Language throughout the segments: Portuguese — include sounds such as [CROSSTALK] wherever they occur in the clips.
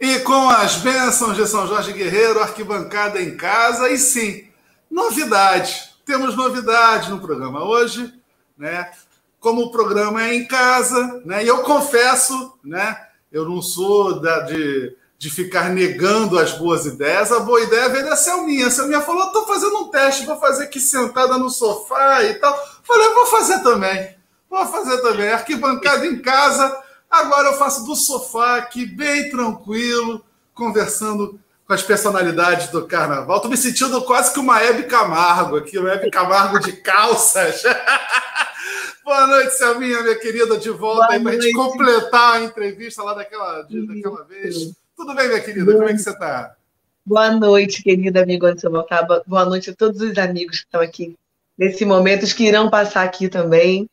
E com as bênçãos de São Jorge Guerreiro, arquibancada em casa, e sim, novidade. Temos novidade no programa hoje, né? Como o programa é em casa, né? E eu confesso, né? Eu não sou da, de, de ficar negando as boas ideias. A boa ideia veio da Selminha. A Selminha falou: estou fazendo um teste, vou fazer aqui sentada no sofá e tal. Falei: vou fazer também. Vou fazer também. Arquibancada em casa Agora eu faço do sofá aqui, bem tranquilo, conversando com as personalidades do carnaval. Estou me sentindo quase que uma Hebe Camargo aqui, uma Hebe Camargo de calças. [LAUGHS] Boa noite, Selminha, minha querida, de volta Boa aí para a gente completar a entrevista lá daquela, daquela vez. Tudo bem, minha querida? Boa. Como é que você está? Boa noite, querida amigo antes de eu voltar. Boa noite a todos os amigos que estão aqui nesse momento, os que irão passar aqui também.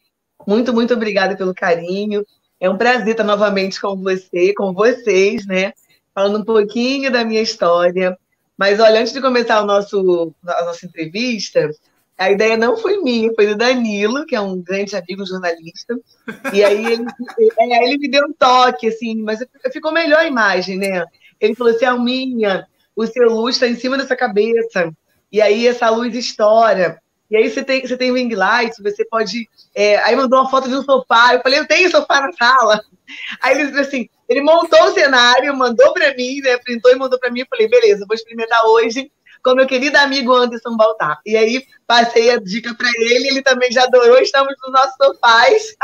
Muito, muito obrigada pelo carinho. É um prazer estar novamente com você, com vocês, né? Falando um pouquinho da minha história. Mas olha, antes de começar o nosso, a nossa entrevista, a ideia não foi minha, foi do Danilo, que é um grande amigo jornalista. E aí ele, [LAUGHS] é, ele me deu um toque, assim, mas ficou melhor a imagem, né? Ele falou assim: Alminha, o seu luz está em cima dessa cabeça. E aí essa luz estoura. E aí você tem, você tem ring light, você pode. É, aí mandou uma foto de um sofá. Eu falei, eu tenho sofá na sala. Aí ele assim, ele montou o cenário, mandou para mim, né? Printou e mandou para mim. Eu falei, beleza, vou experimentar hoje com meu querido amigo Anderson Baltar. E aí passei a dica para ele, ele também já adorou. Estamos nos nossos sofás.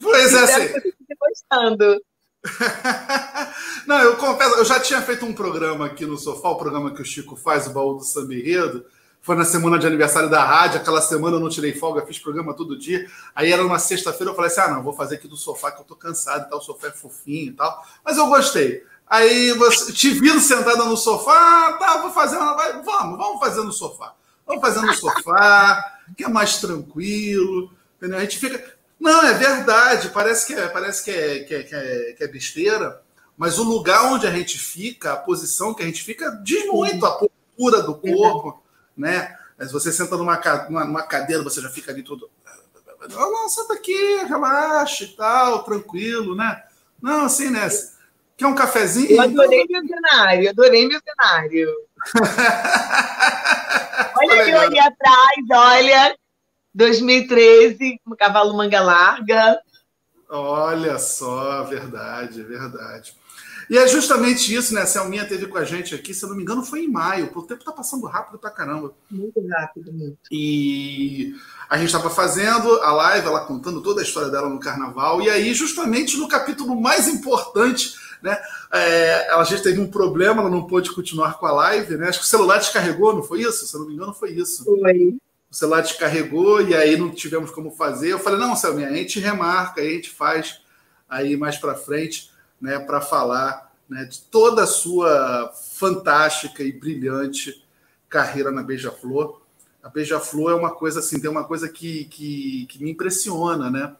Pois [LAUGHS] é, sim. gostando. [LAUGHS] Não, eu confesso, eu já tinha feito um programa aqui no sofá, o programa que o Chico faz, o baú do Samba Enredo foi na semana de aniversário da rádio, aquela semana eu não tirei folga, fiz programa todo dia. Aí era uma sexta-feira, eu falei assim: ah, não, vou fazer aqui do sofá que eu tô cansado e tal, o sofá é fofinho e tal. Mas eu gostei. Aí você, te vindo sentada no sofá, ah, tá, vou fazer uma. Vamos, vamos fazer no sofá. Vamos fazer no sofá, que é mais tranquilo. Entendeu? A gente fica. Não, é verdade, parece que é, parece que é, que é, que é, que é besteira, mas o lugar onde a gente fica, a posição que a gente fica, diz muito a postura do corpo né? Mas você senta numa, numa cadeira, você já fica ali todo. Não, não, senta aqui, relaxa e tal, tranquilo, né? Não, assim, né? Quer um cafezinho? Eu adorei meu cenário, adorei meu cenário. [LAUGHS] olha eu ali atrás, olha. 2013, um cavalo manga larga. Olha só, verdade, verdade. E é justamente isso, né? A Selminha teve com a gente aqui, se eu não me engano, foi em maio. O tempo tá passando rápido pra caramba. Muito rápido, muito. E a gente estava fazendo a live, ela contando toda a história dela no carnaval. E aí, justamente no capítulo mais importante, né? É, a gente teve um problema, ela não pôde continuar com a live, né? Acho que o celular descarregou, não foi isso? Se eu não me engano, foi isso. Foi. O celular descarregou e aí não tivemos como fazer. Eu falei, não, Selminha, a gente remarca, a gente faz aí mais para frente né, para falar né, de toda a sua fantástica e brilhante carreira na Beija-Flor. A Beija-Flor é uma coisa assim, tem uma coisa que, que, que me impressiona, né?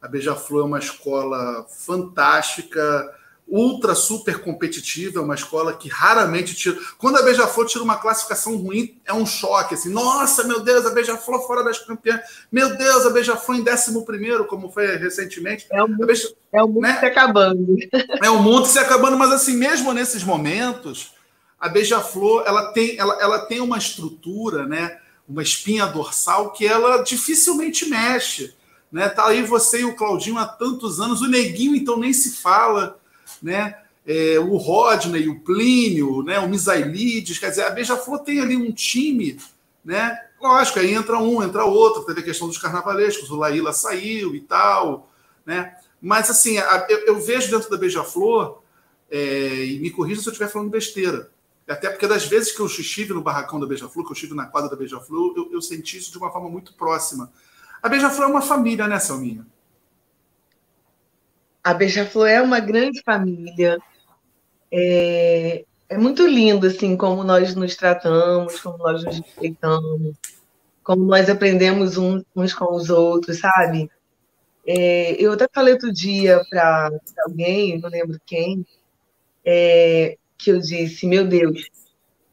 A Beija-Flor é uma escola fantástica, ultra super competitiva, é uma escola que raramente tira. Quando a Beija-Flor tira uma classificação ruim, é um choque. Assim, Nossa, meu Deus, a Beija-Flor fora das campeãs. Meu Deus, a Beija-Flor em 11, como foi recentemente. É o mundo, Beija... é o mundo né? se acabando. É o mundo se acabando, mas assim, mesmo nesses momentos, a Beija-Flor ela tem, ela, ela tem uma estrutura, né? uma espinha dorsal que ela dificilmente mexe. Né? Tá aí você e o Claudinho há tantos anos, o Neguinho então nem se fala né? É, o Rodney, o Plínio, né? o Misailides, quer dizer, a Beija-Flor tem ali um time, né? Lógico, aí entra um, entra outro, teve a questão dos carnavalescos, o Laíla saiu e tal, né? Mas assim, a, eu, eu, vejo dentro da Beija-Flor, é, e me corrija se eu estiver falando besteira, até porque das vezes que eu estive no barracão da Beija-Flor, que eu estive na quadra da Beija-Flor, eu, eu, senti isso de uma forma muito próxima. A Beija-Flor é uma família, né, Selminha? A Beija-Flor é uma grande família. É, é muito lindo, assim, como nós nos tratamos, como nós nos respeitamos, como nós aprendemos uns, com os outros, sabe? É, eu até falei outro dia para alguém, não lembro quem, é, que eu disse, meu Deus,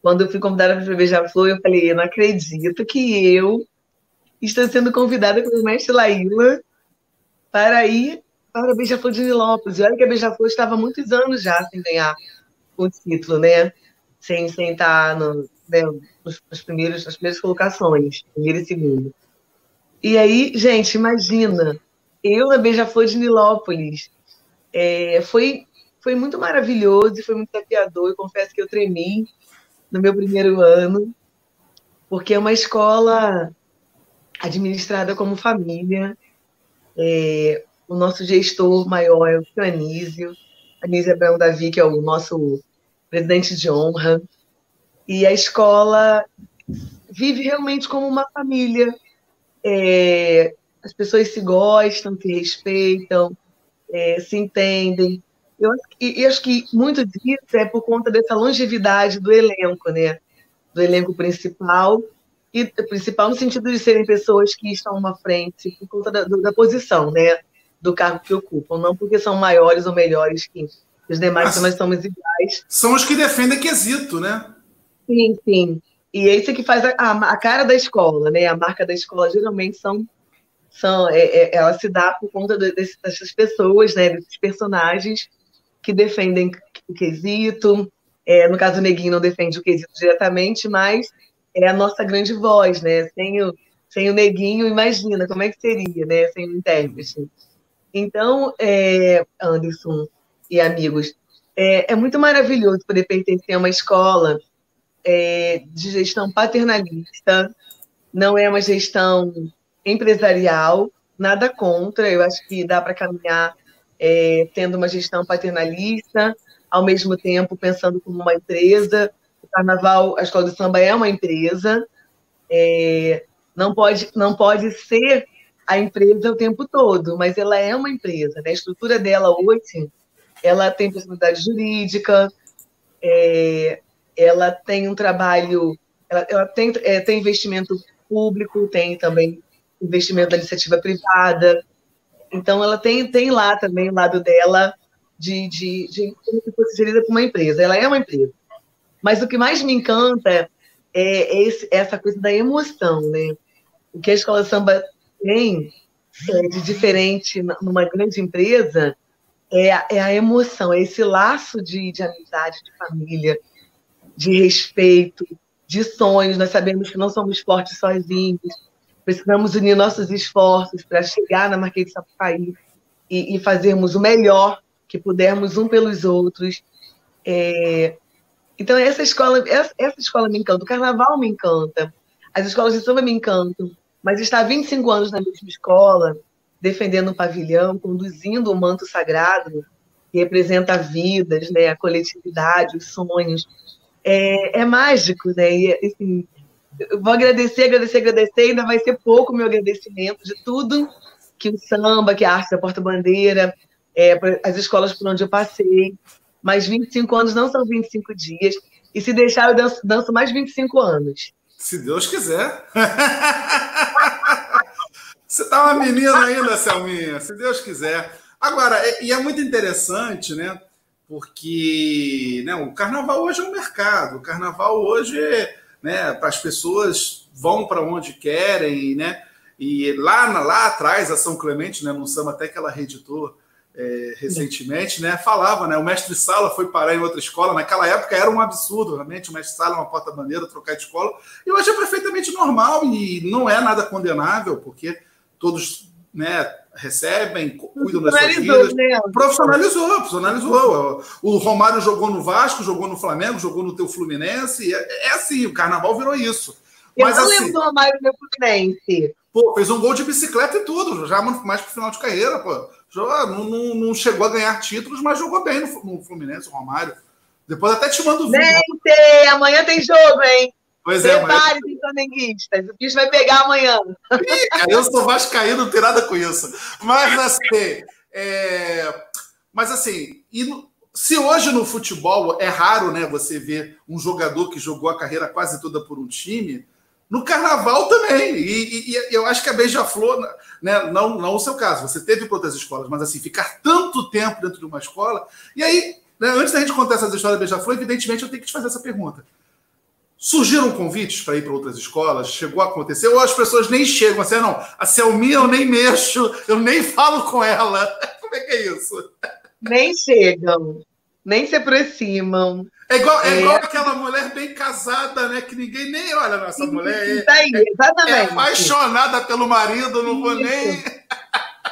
quando eu fui convidada para Beija-Flor, eu falei, eu não acredito que eu estou sendo convidada pelo mestre Laíla para ir para Beija-Flor de Nilópolis. E olha que a Beija-Flor estava há muitos anos já sem ganhar o título, né? Sem, sem estar no, né, nos, nos primeiros, nas primeiras colocações, primeiro e segundo. E aí, gente, imagina, eu na Beija-Flor de Nilópolis, é, foi, foi muito maravilhoso e foi muito desafiador. Eu confesso que eu tremi no meu primeiro ano, porque é uma escola administrada como família. É, o nosso gestor maior é o Anísio, Anísio Abraão Davi, que é o nosso presidente de honra. E a escola vive realmente como uma família é, as pessoas se gostam, se respeitam, é, se entendem. Eu, eu acho que muito disso é por conta dessa longevidade do elenco, né? Do elenco principal, e principal no sentido de serem pessoas que estão uma frente por conta da, da posição, né? Do cargo que ocupam, não porque são maiores ou melhores que os demais, mas, somos iguais. São os que defendem quesito, né? Sim, sim. E esse que faz a, a, cara da escola, né? A marca da escola geralmente são, são é, é, ela se dá por conta de, de, dessas pessoas, né? Desses personagens que defendem o quesito. É, no caso, o Neguinho não defende o quesito diretamente, mas é a nossa grande voz, né? Sem o, sem o Neguinho, imagina como é que seria, né? Sem o intérprete. Então, é, Anderson e amigos, é, é muito maravilhoso poder pertencer a uma escola é, de gestão paternalista, não é uma gestão empresarial, nada contra, eu acho que dá para caminhar é, tendo uma gestão paternalista, ao mesmo tempo pensando como uma empresa. O Carnaval, a Escola de Samba é uma empresa, é, não, pode, não pode ser a empresa o tempo todo, mas ela é uma empresa. Né? A estrutura dela hoje, ela tem personalidade jurídica, é, ela tem um trabalho, ela, ela tem, é, tem investimento público, tem também investimento da iniciativa privada. Então, ela tem, tem lá também o lado dela de, de, de como se fosse gerida por uma empresa. Ela é uma empresa. Mas o que mais me encanta é, é esse, essa coisa da emoção, né? O que a escola samba tem é, de diferente numa grande empresa é a, é a emoção, é esse laço de, de amizade, de família, de respeito, de sonhos. Nós sabemos que não somos fortes sozinhos, precisamos unir nossos esforços para chegar na Marquês de Sapucaí e, e, fazermos o melhor que pudermos um pelos outros. É... Então, essa escola, essa, essa, escola me encanta, o carnaval me encanta, as escolas de samba me encantam, mas estar 25 anos na mesma escola, defendendo o um pavilhão, conduzindo o um manto sagrado, que representa vidas, né, a coletividade, os sonhos, é, é mágico, né? E, assim, vou agradecer, agradecer, agradecer, ainda vai ser pouco o meu agradecimento de tudo que o samba, que a arte da porta-bandeira, é, as escolas por onde eu passei. Mas 25 anos não são 25 dias. E se deixar, eu danço, danço mais 25 anos. Se Deus quiser. [LAUGHS] Você tá uma menina ainda, Selminha, se Deus quiser. Agora, e é muito interessante, né? porque né, o carnaval hoje é um mercado, o carnaval hoje é, né, as pessoas vão para onde querem, né? E lá, lá atrás, a São Clemente, né, num samba até que ela reeditou é, recentemente, né, falava, né, o mestre Sala foi parar em outra escola, naquela época era um absurdo, realmente, o mestre Sala é uma porta-bandeira, trocar de escola, e hoje é perfeitamente normal e não é nada condenável, porque todos né, recebem, cuidam das suas vidas. Né? Profissionalizou, profissionalizou. O Romário jogou no Vasco, jogou no Flamengo, jogou no teu Fluminense. É, é assim, o carnaval virou isso. Eu Mas, não assim, lembro do Romário no Fluminense. Pô, fez um gol de bicicleta e tudo, já mais pro final de carreira, pô. Não, não, não chegou a ganhar títulos, mas jogou bem no, no Fluminense, o Romário. Depois até te mando o vídeo. Gente, amanhã tem jogo, hein? Pois é, Prepare-se, mas... flamenguistas. O bicho vai pegar amanhã. Ih, cara, eu sou vascaíno, não tem nada com isso. Mas assim, é... mas assim, no... se hoje no futebol é raro, né, você ver um jogador que jogou a carreira quase toda por um time, no carnaval também. E, e, e eu acho que a Beija-Flor, né, não, não o seu caso, você teve para outras escolas, mas assim, ficar tanto tempo dentro de uma escola. E aí, né, antes da gente contar essas histórias da Beija-Flor, evidentemente eu tenho que te fazer essa pergunta. Surgiram convites para ir para outras escolas? Chegou a acontecer? Ou as pessoas nem chegam assim, não, a Selminha eu nem mexo, eu nem falo com ela. [LAUGHS] Como é que é isso? Nem chegam. nem se aproximam. É igual, é, é igual aquela mulher bem casada, né? Que ninguém nem olha nessa mulher. Isso aí, é, exatamente. É apaixonada pelo marido, não vou nem.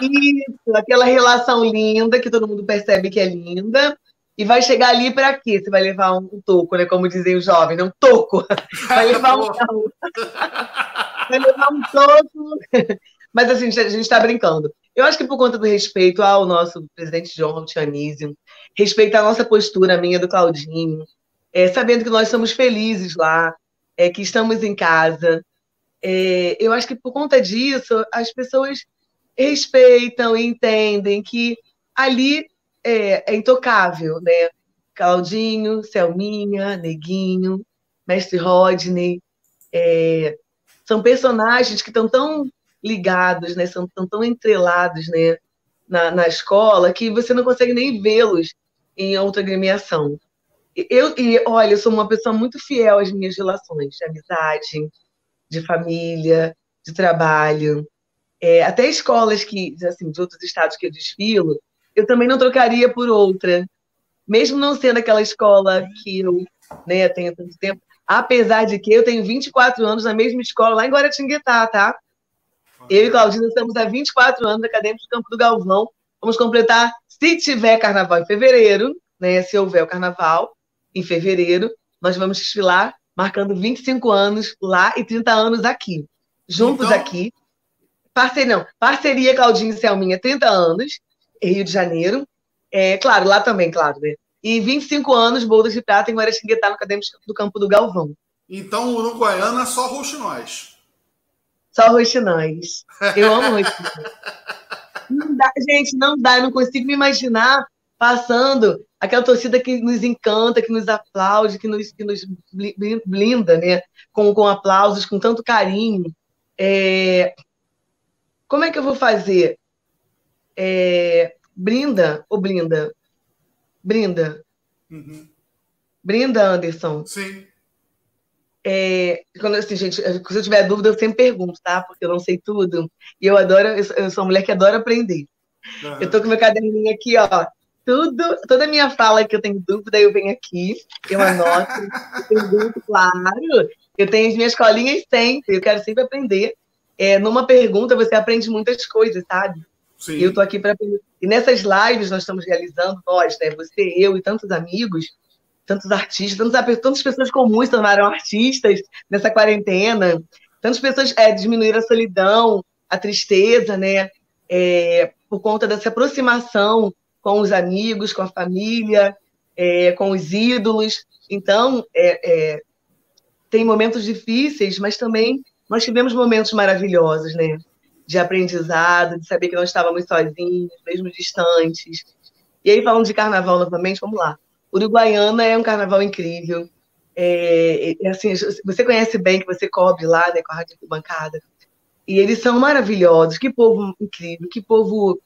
Isso, aquela relação linda que todo mundo percebe que é linda. E vai chegar ali para quê? Você vai levar um toco, né? Como dizem os jovens, não toco. [LAUGHS] Vai levar um vai levar um toco. Mas assim, a gente está brincando. Eu acho que por conta do respeito ao nosso presidente João Tianísio, respeito à nossa postura, a minha do Claudinho, é, sabendo que nós somos felizes lá, é, que estamos em casa. É, eu acho que por conta disso, as pessoas respeitam e entendem que ali é, é intocável, né? Claudinho, Selminha, Neguinho, Mestre Rodney, é, são personagens que estão tão ligados, né? São tão, tão entrelados, né? Na, na escola que você não consegue nem vê-los em outra agremiação. Eu, e olha, eu sou uma pessoa muito fiel às minhas relações de amizade, de família, de trabalho. É, até escolas que, assim, de outros estados que eu desfilo, eu também não trocaria por outra. Mesmo não sendo aquela escola que eu né, tenho tanto tempo, apesar de que eu tenho 24 anos na mesma escola lá em Guaratinguetá, tá? Eu e Claudina estamos há 24 anos acadêmicos do Campo do Galvão. Vamos completar, se tiver carnaval em fevereiro, né, se houver o carnaval em fevereiro, nós vamos desfilar marcando 25 anos lá e 30 anos aqui. Juntos então... aqui. Parceria, não, parceria Claudinho e Selminha, 30 anos, Rio de Janeiro. É, claro, lá também, claro, né? E 25 anos, Boldas de Prata em Guaratinguetá, no Acadêmico do Campo do Galvão. Então, Uruguaiana é só roxinóis. Só roxinóis. Eu amo roxinóis. não dá, gente, não dá, eu não consigo me imaginar passando aquela torcida que nos encanta, que nos aplaude, que nos, que nos blinda, né? Com, com aplausos, com tanto carinho. É... Como é que eu vou fazer? É... Brinda ou blinda? Brinda. Uhum. Brinda, Anderson. Sim. É, quando assim, gente, se eu tiver dúvida, eu sempre pergunto, tá? Porque eu não sei tudo. E eu adoro, eu sou uma mulher que adora aprender. Uhum. Eu tô com meu caderninho aqui, ó. Tudo, toda minha fala que eu tenho dúvida, eu venho aqui, eu anoto, eu [LAUGHS] pergunto, claro. Eu tenho as minhas colinhas sempre, eu quero sempre aprender. É, numa pergunta, você aprende muitas coisas, sabe? Sim. E eu tô aqui para aprender. E nessas lives nós estamos realizando, nós, né? Você, eu e tantos amigos, tantos artistas, tantos, tantas pessoas comuns se tornaram artistas nessa quarentena, tantas pessoas é, diminuíram a solidão, a tristeza, né? É, por conta dessa aproximação com os amigos, com a família, é, com os ídolos. Então, é, é, tem momentos difíceis, mas também nós tivemos momentos maravilhosos, né? De aprendizado, de saber que não estávamos sozinhos, mesmo distantes. E aí, falando de carnaval novamente, vamos lá. Uruguaiana é um carnaval incrível. É, é, assim, você conhece bem que você cobre lá, né, com a Rádio Bancada. E eles são maravilhosos. Que povo incrível, que povo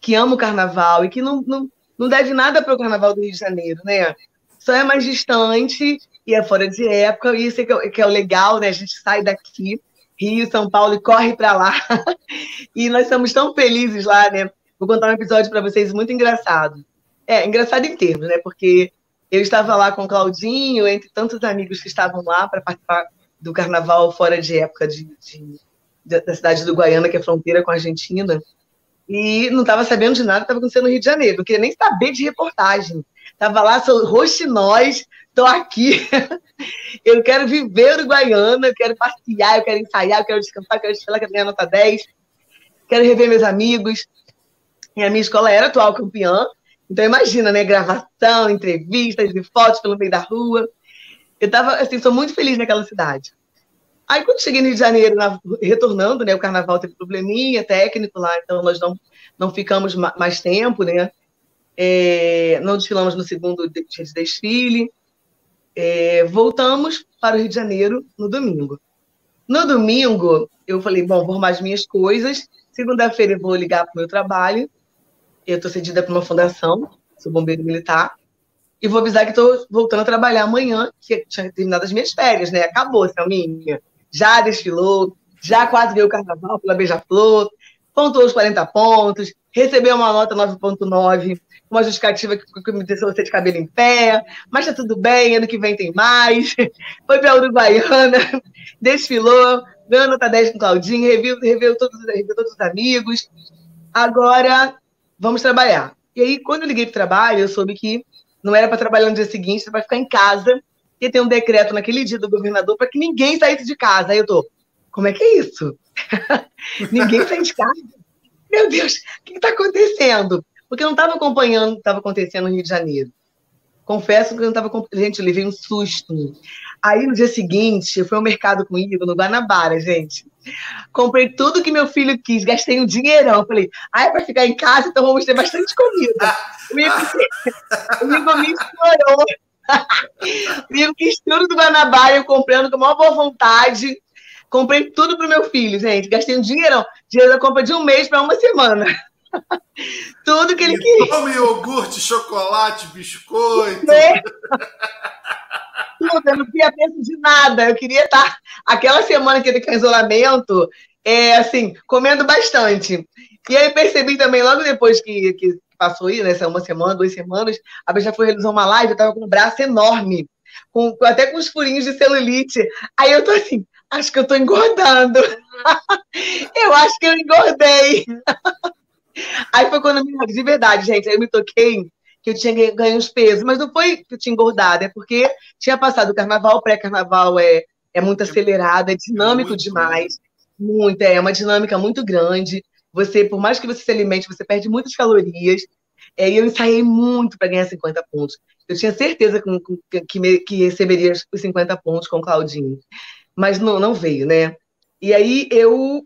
que ama o carnaval e que não, não, não deve nada para o carnaval do Rio de Janeiro, né? Só é mais distante e é fora de época, e isso é que é, que é o legal, né? A gente sai daqui, Rio, São Paulo, e corre para lá. [LAUGHS] e nós estamos tão felizes lá, né? Vou contar um episódio para vocês muito engraçado. É, engraçado em termos, né? Porque eu estava lá com o Claudinho, entre tantos amigos que estavam lá para participar do carnaval fora de época de, de, de, da cidade do Guaiana, que é fronteira com a Argentina e não estava sabendo de nada que estava acontecendo no Rio de Janeiro. Não queria nem saber de reportagem. Estava lá, sou roxinóis, estou aqui. [LAUGHS] eu quero viver uruguaiana, eu quero passear, eu quero ensaiar, eu quero descansar, eu quero desfilar, quero ganhar nota 10. Quero rever meus amigos. E a minha escola era atual campeã. Então imagina, né? Gravação, entrevistas e fotos pelo meio da rua. Eu estava, assim, sou muito feliz naquela cidade. Aí, quando cheguei no Rio de Janeiro, na, retornando, né, o carnaval teve probleminha técnico lá, então nós não, não ficamos mais tempo, né? É, não desfilamos no segundo dia de desfile. É, voltamos para o Rio de Janeiro no domingo. No domingo, eu falei: bom, vou arrumar as minhas coisas. Segunda-feira eu vou ligar para o meu trabalho. Eu estou cedida para uma fundação, sou bombeiro militar. E vou avisar que estou voltando a trabalhar amanhã, que tinha terminado as minhas férias, né? Acabou, Selminha já desfilou, já quase veio o carnaval pela Beija-Flor, pontuou os 40 pontos, recebeu uma nota 9.9, uma justificativa que, que me deixou você de cabelo em pé, mas tá tudo bem, ano que vem tem mais. [LAUGHS] Foi para a Uruguaiana, [LAUGHS] desfilou, ganhou nota 10 com Claudinho, reviu, reviu, todos, reviu todos os amigos. Agora, vamos trabalhar. E aí, quando eu liguei para o trabalho, eu soube que não era para trabalhar no dia seguinte, era para ficar em casa, e tem um decreto naquele dia do governador para que ninguém saísse de casa. Aí eu tô, como é que é isso? [LAUGHS] ninguém sai de casa? Meu Deus, o que está acontecendo? Porque eu não estava acompanhando o que estava acontecendo no Rio de Janeiro. Confesso que eu não estava. Gente, eu levei um susto. Aí no dia seguinte, eu fui ao mercado comigo, no Guanabara, gente. Comprei tudo que meu filho quis, gastei um dinheirão. Falei, ah, é para ficar em casa, então vamos ter bastante comida. [LAUGHS] O Igor me estourou. O Igor quis tudo do Guanabara, eu comprando com a maior boa vontade. Comprei tudo pro meu filho, gente. Gastei um dinheirão. Dinheiro da compra de um mês para uma semana. [LAUGHS] Tudo que ele queria. Come iogurte, chocolate, biscoito. É. [LAUGHS] Tudo, eu não queria peso de nada. Eu queria estar aquela semana que ele em isolamento, é, assim, comendo bastante. E aí percebi também, logo depois que, que passou aí, né, uma semana, duas semanas, a já foi realizar uma live, eu tava com um braço enorme, com, até com os furinhos de celulite. Aí eu tô assim, acho que eu tô engordando. [LAUGHS] eu acho que eu engordei. [LAUGHS] Aí foi quando eu me de verdade, gente. Aí eu me toquei que eu tinha ganho uns pesos, mas não foi que eu tinha engordado, é porque tinha passado o carnaval, o pré-carnaval é, é muito acelerado, é dinâmico muito demais. Muito, é uma dinâmica muito grande. Você, por mais que você se alimente, você perde muitas calorias. É, e eu ensaiei muito para ganhar 50 pontos. Eu tinha certeza que, que, que receberia os 50 pontos com o Claudinho. Mas não, não veio, né? E aí eu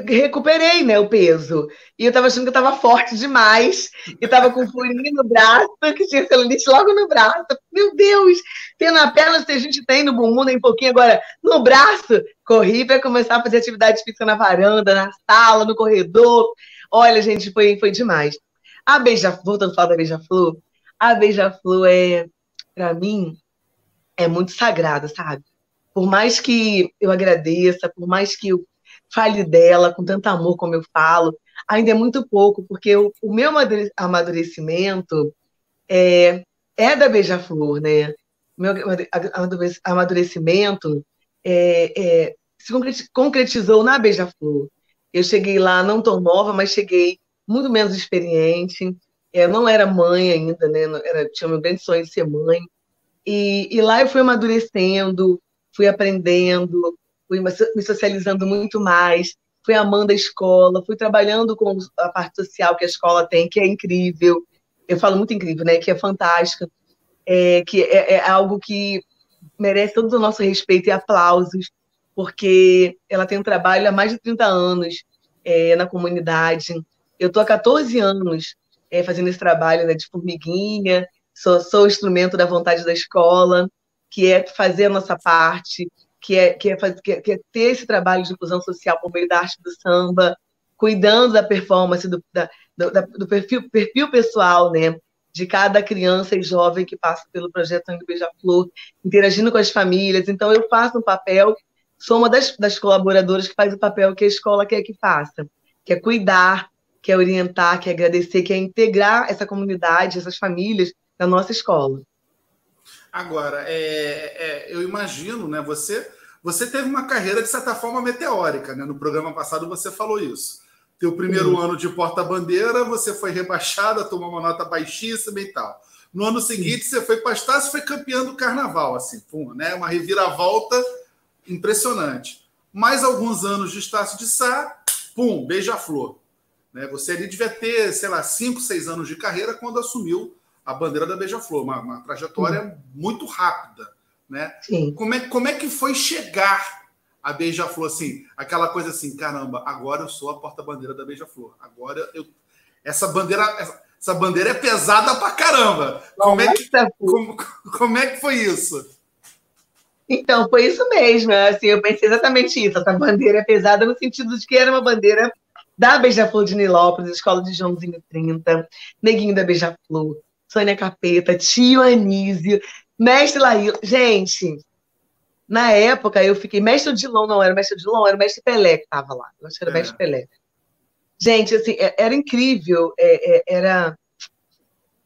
recuperei, né, o peso. E eu tava achando que eu tava forte demais, e tava com furinho no braço, que tinha celulite logo no braço. Meu Deus, tem na perna, se a gente tem no bumbum, nem um pouquinho, agora no braço. Corri para começar a fazer atividade física na varanda, na sala, no corredor. Olha, gente, foi, foi demais. A beija, voltando a falar da beija-flor, a beija-flor é, para mim, é muito sagrada, sabe? Por mais que eu agradeça, por mais que eu fale dela com tanto amor como eu falo, ainda é muito pouco, porque o, meu amadurecimento é, é da Beija-Flor, né? Meu amadurecimento é, é, se concretizou na Beija-Flor. Eu cheguei lá não tão nova, mas cheguei muito menos experiente. Eu não era mãe ainda, né? Era, tinha meu grande sonho de ser mãe. E, e lá eu fui amadurecendo, fui aprendendo, fui me socializando muito mais, fui amando a escola, fui trabalhando com a parte social que a escola tem, que é incrível. Eu falo muito incrível, né? Que é fantástica, é, que é, é algo que merece todo o nosso respeito e aplausos, porque ela tem um trabalho há mais de 30 anos é, na comunidade. Eu estou há 14 anos é, fazendo esse trabalho né, de formiguinha, sou, sou instrumento da vontade da escola, que é fazer a nossa parte, que é, que é, fazer, que é, que é ter esse trabalho de inclusão social por meio da arte do samba, cuidando da performance, do, da, do, do perfil, perfil pessoal, né? de cada criança e jovem que passa pelo projeto Sangue Beija-Flor, interagindo com as famílias. Então, eu faço um papel, sou uma das, das colaboradoras que faz o papel que a escola quer que faça, que é cuidar, que é orientar, que é agradecer, que é integrar essa comunidade, essas famílias na nossa escola. Agora, é, é, eu imagino, né? Você, você teve uma carreira de certa forma meteórica, né? No programa passado você falou isso. Teu primeiro ano de porta-bandeira, você foi rebaixada, tomou uma nota baixíssima e tal. No ano seguinte, você foi para Estácio foi campeão do carnaval, assim, pum, né? Uma reviravolta impressionante. Mais alguns anos de Estácio de Sá, pum, beija-flor. Né? Você ali devia ter, sei lá, cinco, seis anos de carreira quando assumiu a bandeira da Beija-Flor, uma, uma, trajetória uhum. muito rápida, né? Sim. Como é, como é que foi chegar a Beija-Flor assim, aquela coisa assim, caramba, agora eu sou a porta-bandeira da Beija-Flor. Agora eu essa bandeira essa, essa bandeira é pesada pra caramba. Como é que como, como é que foi isso? Então, foi isso mesmo. Assim, eu pensei exatamente isso. Essa bandeira é pesada no sentido de que era uma bandeira da Beija-Flor de Nilópolis, Escola de Joãozinho 30, Neguinho da Beija-Flor, Sônia Capeta, tio Anísio, mestre Laí. Gente, na época eu fiquei. Mestre Dilon, não era mestre Dilon, era mestre Pelé que estava lá. Eu acho que era é. mestre Pelé. Gente, assim, é, era incrível, é, é, era...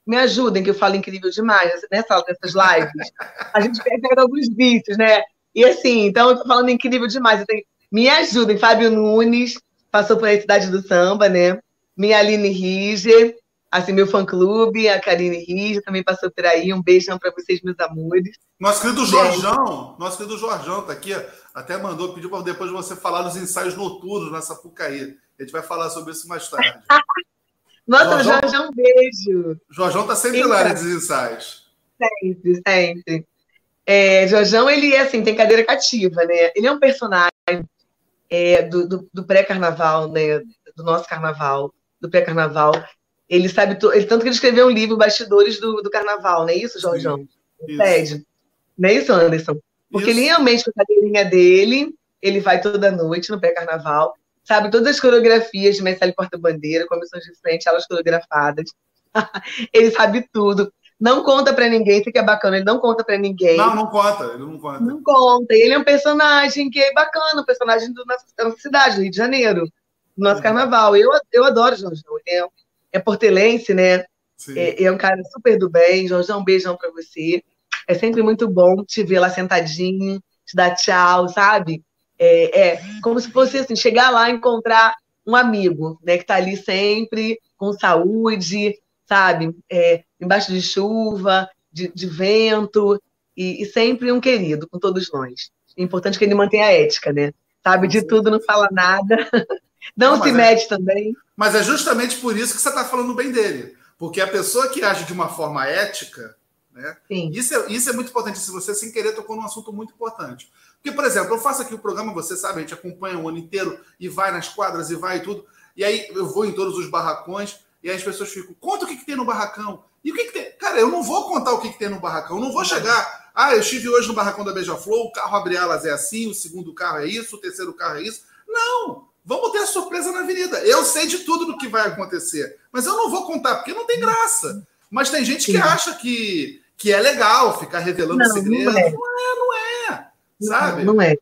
Me ajudem, que eu falo incrível demais nessa, nessas lives. A gente pega alguns vícios, né? E assim, então eu tô falando incrível demais. Tenho... Me ajudem, Fábio Nunes, passou por a Cidade do Samba, né? Minha Aline Rige, assim, meu fã-clube, a Karine Rige também passou por aí. Um beijão para vocês, meus amores. Nosso querido Jorjão, nosso querido Jorjão tá aqui, até mandou, pediu para depois você falar dos ensaios noturnos na Sapucaí. A gente vai falar sobre isso mais tarde. [LAUGHS] Nossa, Jorjão, Jorjão, um beijo. Jorjão tá sempre lá nesses ensaios. Sempre, sempre. É, Jorjão, ele é assim, tem cadeira cativa, né? Ele é um personagem é, do, do, do pré-carnaval, né? Do nosso carnaval, do pré-carnaval. Ele sabe, ele, tanto que ele escreveu um livro, Bastidores do, do Carnaval, não é isso, Jorjão? Pede. Não é isso, Anderson? Porque isso. ele realmente, com a cadeirinha dele, ele vai toda noite no pré-carnaval, sabe todas as coreografias de Marcelo Porta-Bandeira, comissões de frente, elas coreografadas. [LAUGHS] ele sabe tudo. Não conta para ninguém, fica bacana, ele não conta para ninguém. Não, não conta, ele não conta. Não conta. Ele é um personagem que é bacana, um personagem do da nossa cidade, do Rio de Janeiro, do nosso carnaval. Eu, eu adoro o João Ele é, é portelense, né? É, é, um cara super do bem. João, um beijão para você. É sempre muito bom te ver lá sentadinho, te dar tchau, sabe? É, é como se fosse assim, chegar lá e encontrar um amigo, né? Que está ali sempre, com saúde, sabe? É, embaixo de chuva, de, de vento, e, e, sempre um querido com todos nós. É importante que ele mantenha a ética, né? Sabe de tudo, não fala nada, [LAUGHS] não, não se mete é, também. Mas é justamente por isso que você está falando bem dele. Porque a pessoa que age de uma forma ética, né? Sim. Isso, é, isso é muito importante. Se você, sem querer, tocou num assunto muito importante. Porque, por exemplo, eu faço aqui o programa, você sabe, a gente acompanha o ano inteiro e vai nas quadras e vai e tudo. E aí eu vou em todos os barracões e aí as pessoas ficam, conta o que, que tem no barracão. E o que, que tem? Cara, eu não vou contar o que, que tem no barracão. Eu não vou chegar. Ah, eu estive hoje no barracão da Beija-Flor, o carro abre alas é assim, o segundo carro é isso, o terceiro carro é isso. Não! Vamos ter a surpresa na avenida. Eu sei de tudo do que vai acontecer. Mas eu não vou contar, porque não tem graça. Mas tem gente que acha que, que é legal ficar revelando não, segredos. Não é. não é, não é. Sabe? Não, não é.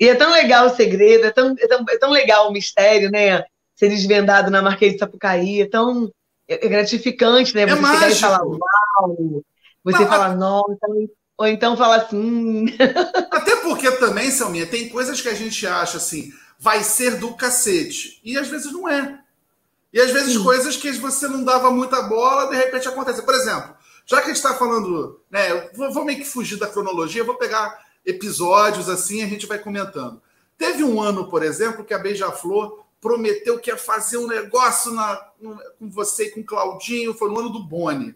E é tão legal o segredo, é tão, é tão, é tão legal o mistério, né? ser desvendado na Marquês de Sapucaí. É tão é gratificante, né? É você é chegar e falar, uau! Você Não, fala, a... nossa, ou então fala assim. [LAUGHS] Até porque também, Selminha, tem coisas que a gente acha assim, vai ser do cacete. E às vezes não é. E às vezes Sim. coisas que você não dava muita bola, de repente acontece. Por exemplo, já que a gente está falando, né? Vou, vou meio que fugir da cronologia, vou pegar episódios assim a gente vai comentando. Teve um ano, por exemplo, que a Beija-Flor prometeu que ia fazer um negócio na, com você e com o Claudinho, foi no ano do Boni.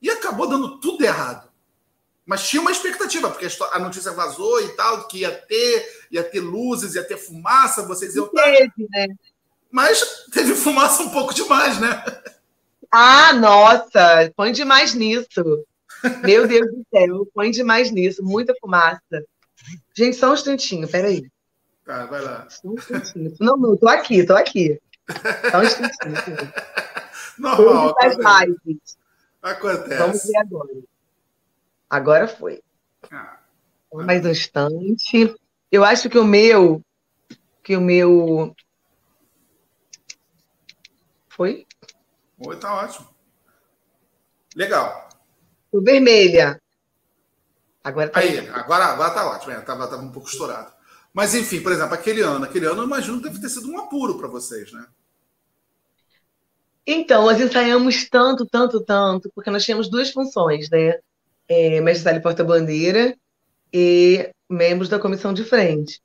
E acabou dando tudo errado. Mas tinha uma expectativa, porque a notícia vazou e tal, que ia ter, ia ter luzes, ia ter fumaça, vocês iam estar. Teve, né? Mas teve fumaça um pouco demais, né? Ah, nossa, põe demais nisso. Meu Deus do céu, põe demais nisso, muita fumaça. Gente, só um instantinho, peraí. Tá, vai lá. Não, não, tô aqui, tô aqui. Só um instantinho. [LAUGHS] Normal. Lives. Acontece. Vamos ver agora. Agora foi. Ah, Mais um instante. Eu acho que o meu. Que o meu. Foi? Oi, tá ótimo. Legal. O vermelha. Agora tá. Aí, agora, agora tá ótimo. É, tava, tava um pouco estourado. Mas, enfim, por exemplo, aquele ano, aquele ano eu imagino que deve ter sido um apuro para vocês, né? Então, nós ensaiamos tanto, tanto, tanto, porque nós tínhamos duas funções, né? É, mestre porta-bandeira e membros da comissão de frente.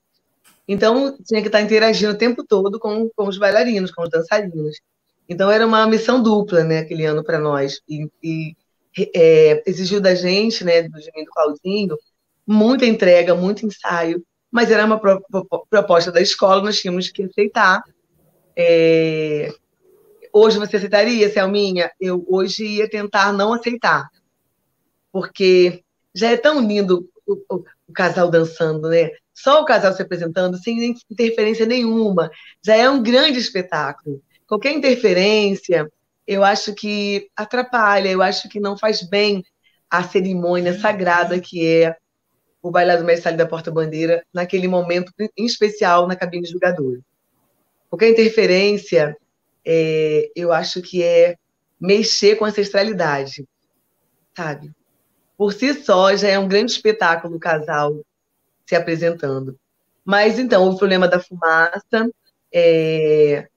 Então, tinha que estar interagindo o tempo todo com, com os bailarinos, com os dançarinos. Então, era uma missão dupla, né, aquele ano para nós. E, e é, exigiu da gente, né, do Jiminho do Claudinho, muita entrega, muito ensaio, mas era uma pro, pro, proposta da escola, nós tínhamos que aceitar. É... Hoje você aceitaria, Selminha? Eu hoje ia tentar não aceitar, porque já é tão lindo o, o, o casal dançando, né? Só o casal se apresentando, sem interferência nenhuma, já é um grande espetáculo. Qualquer interferência, eu acho que atrapalha, eu acho que não faz bem a cerimônia sagrada que é o bailado mestre da porta-bandeira naquele momento em especial na cabine julgadora. Qualquer interferência é, eu acho que é mexer com a ancestralidade, sabe? Por si só, já é um grande espetáculo o casal se apresentando. Mas, então, o problema da fumaça, é...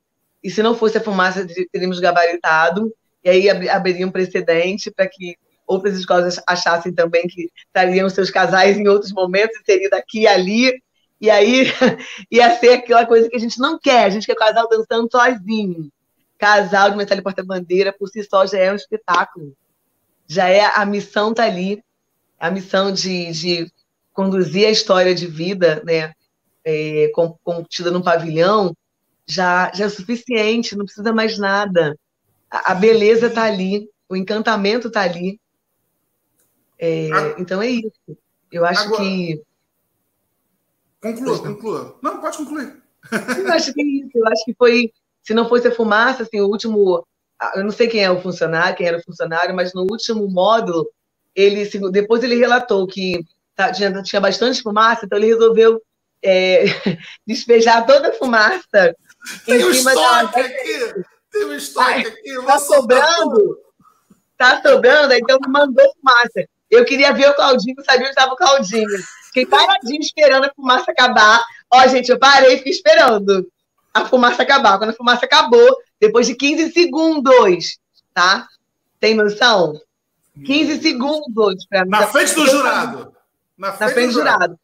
e se não fosse a fumaça, teríamos gabaritado, e aí abriria um precedente para que outras escolas achassem também que trariam seus casais em outros momentos, e seria daqui e ali, e aí [LAUGHS] ia ser aquela coisa que a gente não quer, a gente quer casal dançando sozinho. Casal de metal e porta-bandeira, por si só, já é um espetáculo. Já é a missão tá ali, a missão de, de conduzir a história de vida, né, é, contida num pavilhão, já, já é suficiente, não precisa mais nada. A, a beleza está ali, o encantamento está ali. É, então é isso. Eu acho Agora, que. Conclua, conclua. Não, pode concluir. Eu acho que é isso. Eu acho que foi. Se não fosse a fumaça, assim, o último. Eu não sei quem é o funcionário, quem era o funcionário, mas no último módulo, ele depois ele relatou que tá, tinha, tinha bastante fumaça, então ele resolveu é, [LAUGHS] despejar toda a fumaça tem em cima da. Aqui. Tem um estoque aqui. Tá sobrando. Tá sobrando, então mandou fumaça. Eu queria ver o Claudinho, sabia onde estava o Claudinho. Fiquei paradinho esperando a fumaça acabar. Ó, gente, eu parei e fiquei esperando a fumaça acabar. Quando a fumaça acabou, depois de 15 segundos, tá? Tem noção? 15 segundos para Na frente do jurado. Na frente, Na frente do jurado. jurado.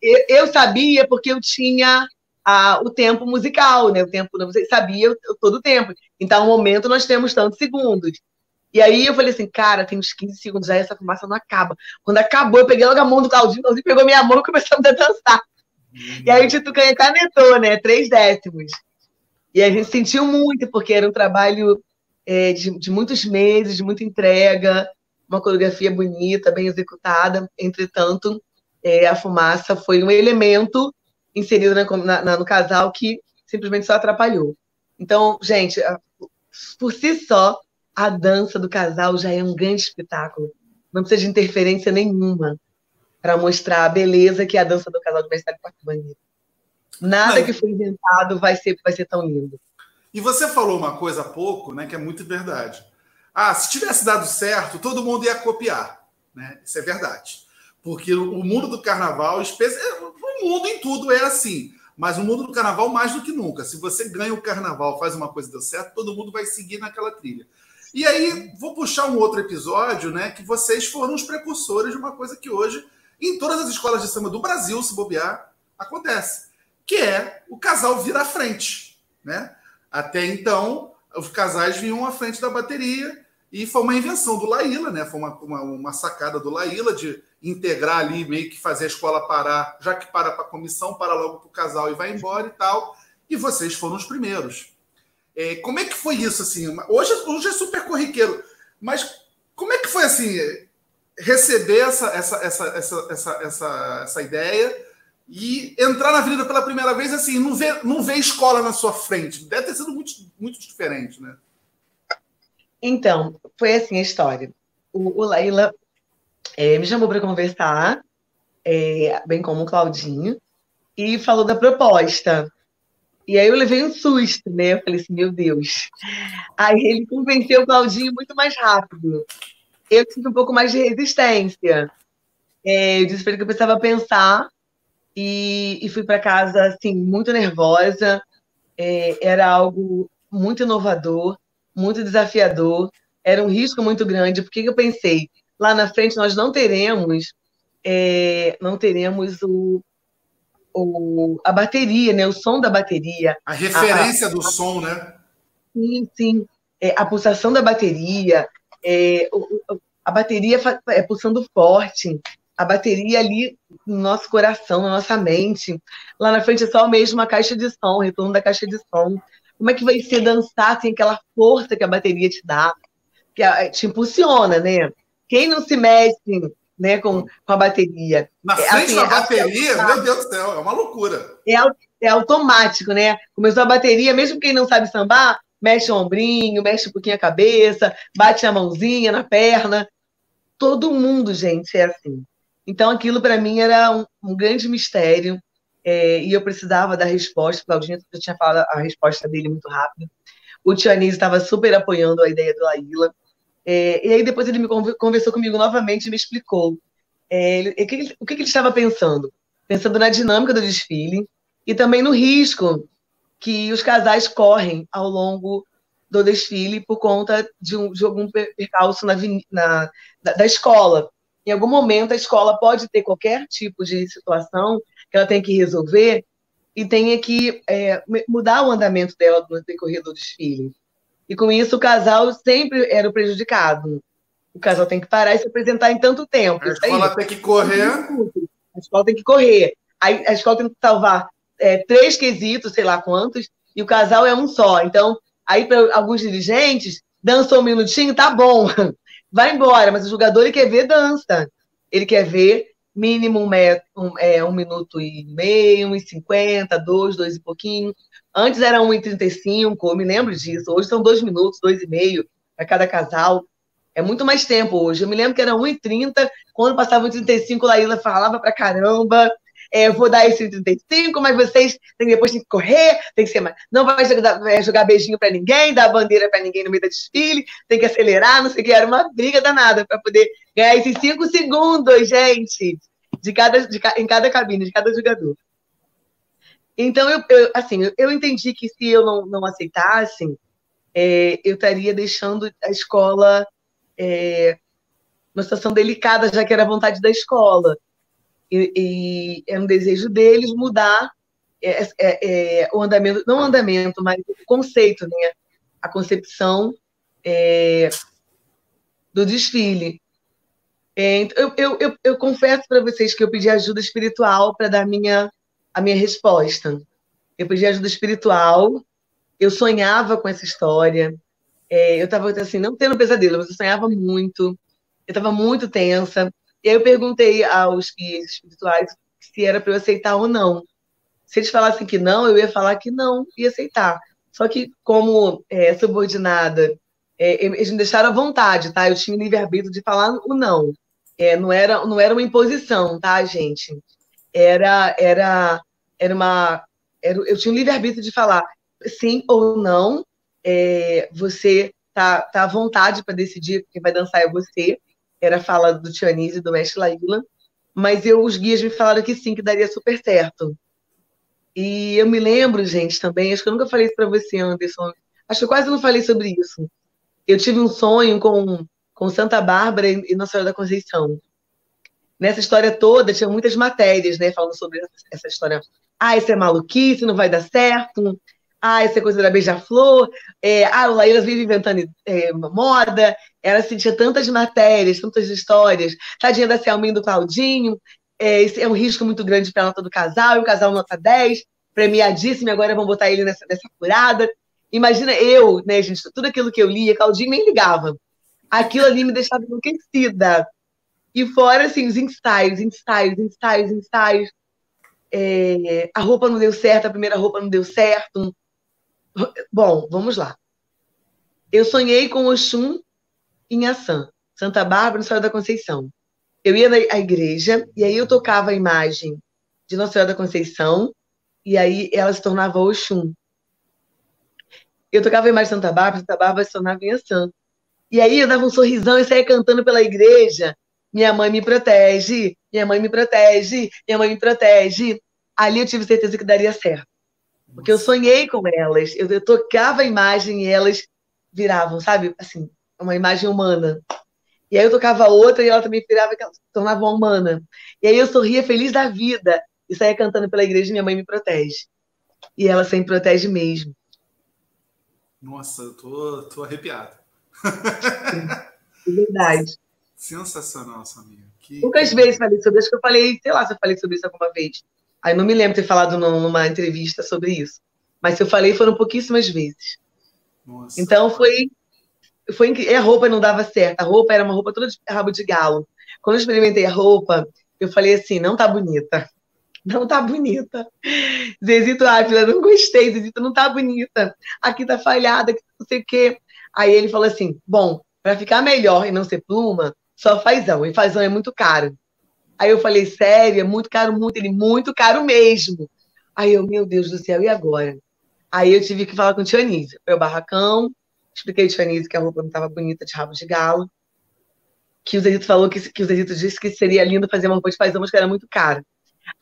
Eu, eu, sabia porque eu tinha a, o tempo musical, né? O tempo, você sabia todo o tempo. Então, no momento, nós temos tantos segundos. E aí eu falei assim, cara, tem uns 15 segundos, já essa fumaça não acaba. Quando acabou, eu peguei logo a mão do Claudinho, pegou minha mão e começamos a dançar. Uhum. E aí o Tito Canha canetou, né? Três décimos. E a gente sentiu muito, porque era um trabalho é, de, de muitos meses, de muita entrega, uma coreografia bonita, bem executada. Entretanto, é, a fumaça foi um elemento inserido na, na, no casal que simplesmente só atrapalhou. Então, gente, por si só, a dança do casal já é um grande espetáculo. Não precisa de interferência nenhuma para mostrar a beleza que é a dança do casal de Mestre Porta Bandeira. Nada Mas... que foi inventado vai ser, vai ser tão lindo. E você falou uma coisa há pouco, né, que é muito verdade. Ah, se tivesse dado certo, todo mundo ia copiar. Né? Isso é verdade. Porque o mundo do carnaval, o mundo em tudo é assim. Mas o mundo do carnaval, mais do que nunca. Se você ganha o carnaval, faz uma coisa e deu certo, todo mundo vai seguir naquela trilha. E aí, vou puxar um outro episódio, né? Que vocês foram os precursores de uma coisa que hoje, em todas as escolas de samba do Brasil, se bobear, acontece. Que é o casal vir à frente, né? Até então, os casais vinham à frente da bateria e foi uma invenção do Laíla, né? Foi uma, uma, uma sacada do Laíla de integrar ali, meio que fazer a escola parar, já que para para a comissão, para logo para o casal e vai embora e tal. E vocês foram os primeiros. É, como é que foi isso assim? Hoje, hoje é super corriqueiro, mas como é que foi assim receber essa essa essa essa essa, essa, essa ideia e entrar na avenida pela primeira vez assim, não ver não ver escola na sua frente? Deve ter sido muito muito diferente, né? Então, foi assim a história. O, o Laila é, me chamou para conversar, é, bem como o Claudinho, e falou da proposta. E aí eu levei um susto, né? Eu falei assim, meu Deus. Aí ele convenceu o Claudinho muito mais rápido. Eu tive um pouco mais de resistência. É, eu disse para ele que eu precisava pensar e, e fui para casa assim muito nervosa. É, era algo muito inovador, muito desafiador. Era um risco muito grande. Porque eu pensei lá na frente nós não teremos é, não teremos o, o, a bateria, né? O som da bateria. A referência a, a, do som, né? Sim, sim. É, a pulsação da bateria, é, a bateria é pulsando forte, a bateria ali no nosso coração, na nossa mente. Lá na frente é só mesmo uma caixa de som, retorno da caixa de som. Como é que vai ser dançar sem aquela força que a bateria te dá, que te impulsiona, né? Quem não se mexe né, com, com a bateria. Na é, frente assim, da bateria, é, meu Deus do céu, é uma loucura. É, é automático, né? Começou a bateria, mesmo quem não sabe sambar, mexe o ombrinho, mexe um pouquinho a cabeça, bate a mãozinha na perna. Todo mundo, gente, é assim. Então, aquilo para mim era um, um grande mistério é, e eu precisava da resposta. O Claudinho já tinha falado a resposta dele muito rápido. O Tianis estava super apoiando a ideia do Laíla. É, e aí depois ele me conversou comigo novamente e me explicou é, ele, o, que, o que ele estava pensando. Pensando na dinâmica do desfile e também no risco que os casais correm ao longo do desfile por conta de, um, de algum percalço na, na da, da, escola. Em algum momento, a escola pode ter qualquer tipo de situação que ela tem que resolver e tenha que é, mudar o andamento dela no decorrer do desfile. E com isso, o casal sempre era o prejudicado. O casal tem que parar e se apresentar em tanto tempo. A escola tem que correr. A escola tem que correr. A escola tem que salvar é, três quesitos, sei lá quantos, e o casal é um só. Então, aí para alguns dirigentes, dançou um minutinho, tá bom, [LAUGHS] vai embora, mas o jogador ele quer ver dança. Ele quer ver mínimo um, metro, um, é, um minuto e meio, cinquenta, dois, dois e pouquinho. Antes era um e trinta e cinco, eu me lembro disso. Hoje são dois minutos, dois e meio para cada casal. É muito mais tempo hoje. Eu me lembro que era 1,30, quando passava 1,35, Laíla falava pra caramba é, vou dar esse 35, mas vocês têm, depois tem que correr, tem que ser mais. Não vai jogar, jogar beijinho para ninguém, dar bandeira para ninguém no meio da desfile, tem que acelerar, não sei o que. Era uma briga danada para poder ganhar esses cinco segundos, gente, de cada, de, em cada cabine, de cada jogador. Então, eu, eu assim, eu, entendi que se eu não, não aceitasse, é, eu estaria deixando a escola é, numa situação delicada, já que era vontade da escola. E, e é um desejo deles mudar é, é, é, o andamento, não o andamento, mas o conceito, né? a concepção é, do desfile. É, eu, eu, eu, eu, confesso para vocês que eu pedi ajuda espiritual para dar minha, a minha resposta. Eu pedi ajuda espiritual, eu sonhava com essa história, é, eu estava assim, não tendo pesadelo, mas eu sonhava muito, eu estava muito tensa. E aí eu perguntei aos guias espirituais se era para eu aceitar ou não. Se eles falassem que não, eu ia falar que não e aceitar. Só que, como é, subordinada, é, eles me deixaram à vontade, tá? Eu tinha livre-arbítrio de falar o não. É, não, era, não era uma imposição, tá, gente? Era, era, era uma. Era, eu tinha o livre-arbítrio de falar sim ou não. É, você tá, tá à vontade para decidir quem vai dançar é você era a fala do Tianise e do mestre Laíla, mas eu, os guias me falaram que sim, que daria super certo. E eu me lembro, gente, também, acho que eu nunca falei isso para você, Anderson, acho que eu quase não falei sobre isso. Eu tive um sonho com, com Santa Bárbara e Nossa Senhora da Conceição. Nessa história toda, tinha muitas matérias, né, falando sobre essa história. Ah, isso é maluquice, não vai dar certo ah, essa coisa da beija-flor, é, ah, o Laíla vive inventando é, moda, ela sentia tantas matérias, tantas histórias, tadinha da Selminha do Claudinho, é, esse é um risco muito grande para a nota do casal, e o casal nota 10, premiadíssimo, agora vão botar ele nessa, nessa furada. Imagina eu, né, gente, tudo aquilo que eu lia, Claudinho nem ligava. Aquilo ali me deixava enlouquecida. E fora, assim, os ensaios, ensaios, ensaios, ensaios. É, a roupa não deu certo, a primeira roupa não deu certo. Bom, vamos lá. Eu sonhei com Oxum em Assam, Santa Bárbara, no Senhora da Conceição. Eu ia na igreja e aí eu tocava a imagem de Nossa Senhora da Conceição e aí ela se tornava Oxum. Eu tocava a imagem de Santa Bárbara, Santa Bárbara se tornava em Assam. E aí eu dava um sorrisão e saía cantando pela igreja. Minha mãe me protege, minha mãe me protege, minha mãe me protege. Ali eu tive certeza que daria certo. Porque eu sonhei com elas, eu, eu tocava a imagem e elas viravam, sabe? Assim, uma imagem humana. E aí eu tocava outra e ela também virava, se tornava uma humana. E aí eu sorria feliz da vida e saía cantando pela igreja e minha mãe me protege. E ela sempre protege mesmo. Nossa, eu tô, tô arrepiado. É verdade. Sensacional, Samir. Que... Poucas vezes falei sobre isso, que eu falei, sei lá se eu falei sobre isso alguma vez. Aí não me lembro de ter falado numa entrevista sobre isso. Mas se eu falei, foram pouquíssimas vezes. Nossa. Então foi. Foi e a roupa não dava certo. A roupa era uma roupa toda de rabo de galo. Quando eu experimentei a roupa, eu falei assim: não tá bonita. Não tá bonita. Zezito Ávila, não gostei. Zezito não tá bonita. Aqui tá falhada, aqui não sei o quê. Aí ele falou assim: bom, para ficar melhor e não ser pluma, só fazão. E fazão é muito caro. Aí eu falei, sério, é muito caro, muito, ele, muito caro mesmo. Aí eu, meu Deus do céu, e agora? Aí eu tive que falar com o Tionise. Foi o barracão, expliquei o Tionise que a roupa não estava bonita de rabo de galo, que o Zedito falou que, que o Zedito disse que seria lindo fazer uma roupa de paisão, mas que era muito cara.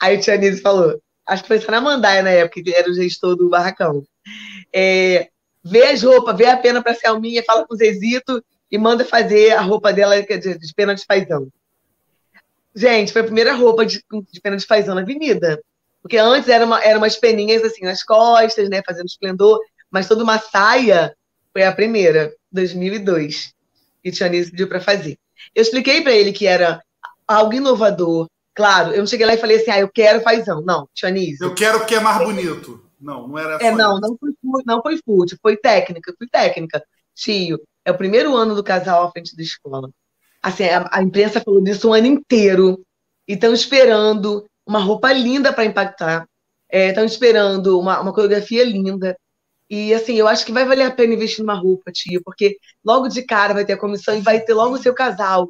Aí o Tionise falou, acho que foi só na Mandaia na época, que era o gestor do barracão. É, vê as roupas, vê a pena para Selminha, fala com o Zezito e manda fazer a roupa dela de, de pena de paisão. Gente, foi a primeira roupa de, de pena de paisão na avenida. Porque antes eram uma, era umas peninhas assim nas costas, né, fazendo esplendor, mas toda uma saia foi a primeira, 2002, que o Tianise pediu para fazer. Eu expliquei para ele que era algo inovador. Claro, eu não cheguei lá e falei assim, ah, eu quero fazão. Não, Tianise. Eu quero porque é mais bonito. Não, não era. É, não, não foi, não foi fútil, foi técnica, foi técnica. Tio, é o primeiro ano do casal à frente da escola. Assim, a, a imprensa falou disso o ano inteiro. E estão esperando uma roupa linda para impactar. Estão é, esperando uma, uma coreografia linda. E assim, eu acho que vai valer a pena investir numa roupa, tio, porque logo de cara vai ter a comissão e vai ter logo o seu casal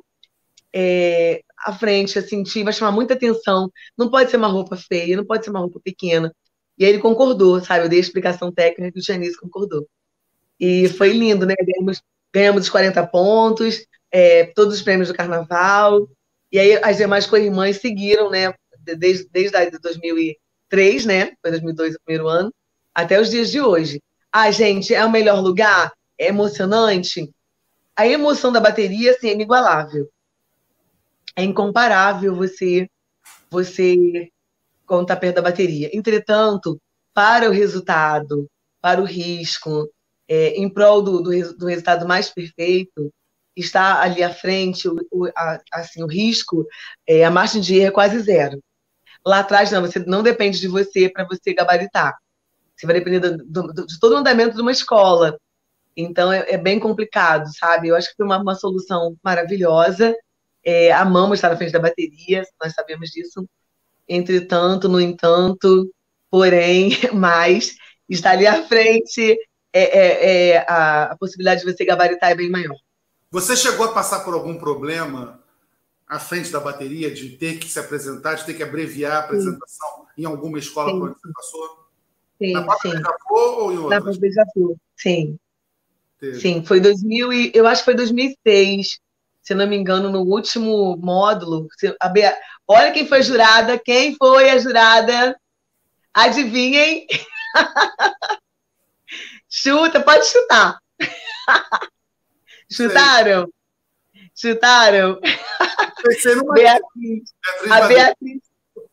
é, à frente, assim, tio, vai chamar muita atenção. Não pode ser uma roupa feia, não pode ser uma roupa pequena. E aí ele concordou, sabe? Eu dei a explicação técnica e o Janice concordou. E foi lindo, né? Ganhamos, ganhamos os 40 pontos, é, todos os prêmios do carnaval. E aí as demais co-irmãs seguiram, né? Desde, desde a de 2003, né? Foi 2002 o primeiro ano, até os dias de hoje. Ah, gente, é o melhor lugar? É emocionante? A emoção da bateria, assim, é inigualável. É incomparável você você está perto da bateria. Entretanto, para o resultado, para o risco, é, em prol do, do, do resultado mais perfeito, está ali à frente, o, o, a, assim, o risco, é, a margem de erro é quase zero. Lá atrás, não, você não depende de você para você gabaritar. Você vai depender do, do, de todo o andamento de uma escola. Então, é, é bem complicado, sabe? Eu acho que foi uma, uma solução maravilhosa. É, amamos estar na frente da bateria, nós sabemos disso. Entretanto, no entanto, porém, [LAUGHS] mas estar ali à frente, é, é, é a, a possibilidade de você gabaritar é bem maior. Você chegou a passar por algum problema à frente da bateria, de ter que se apresentar, de ter que abreviar a apresentação sim. em alguma escola por onde você passou? Sim, Na sim. Beija-Flor ou em outra? Na Beija-Flor, sim. Teve. Sim, foi 2000 e, eu acho que foi 2006, se não me engano, no último módulo. A Bea, olha quem foi jurada, quem foi a jurada? Adivinhem? [LAUGHS] Chuta, pode chutar. Chutaram? Chutaram? [LAUGHS] Beatriz. A Beatriz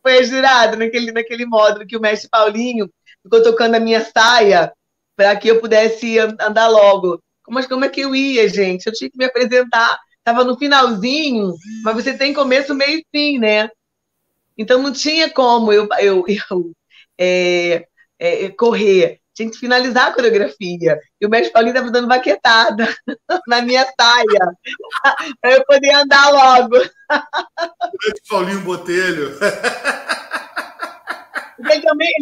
foi jurada naquele, naquele módulo que o mestre Paulinho ficou tocando a minha saia para que eu pudesse andar logo. Mas como é que eu ia, gente? Eu tinha que me apresentar. Estava no finalzinho, mas você tem começo, meio e fim, né? Então não tinha como eu, eu, eu é, é, correr tinha que finalizar a coreografia. E o mestre Paulinho estava dando baquetada [LAUGHS] na minha saia, [LAUGHS] para eu poder andar logo. O mestre Paulinho Botelho. [LAUGHS] Ele também,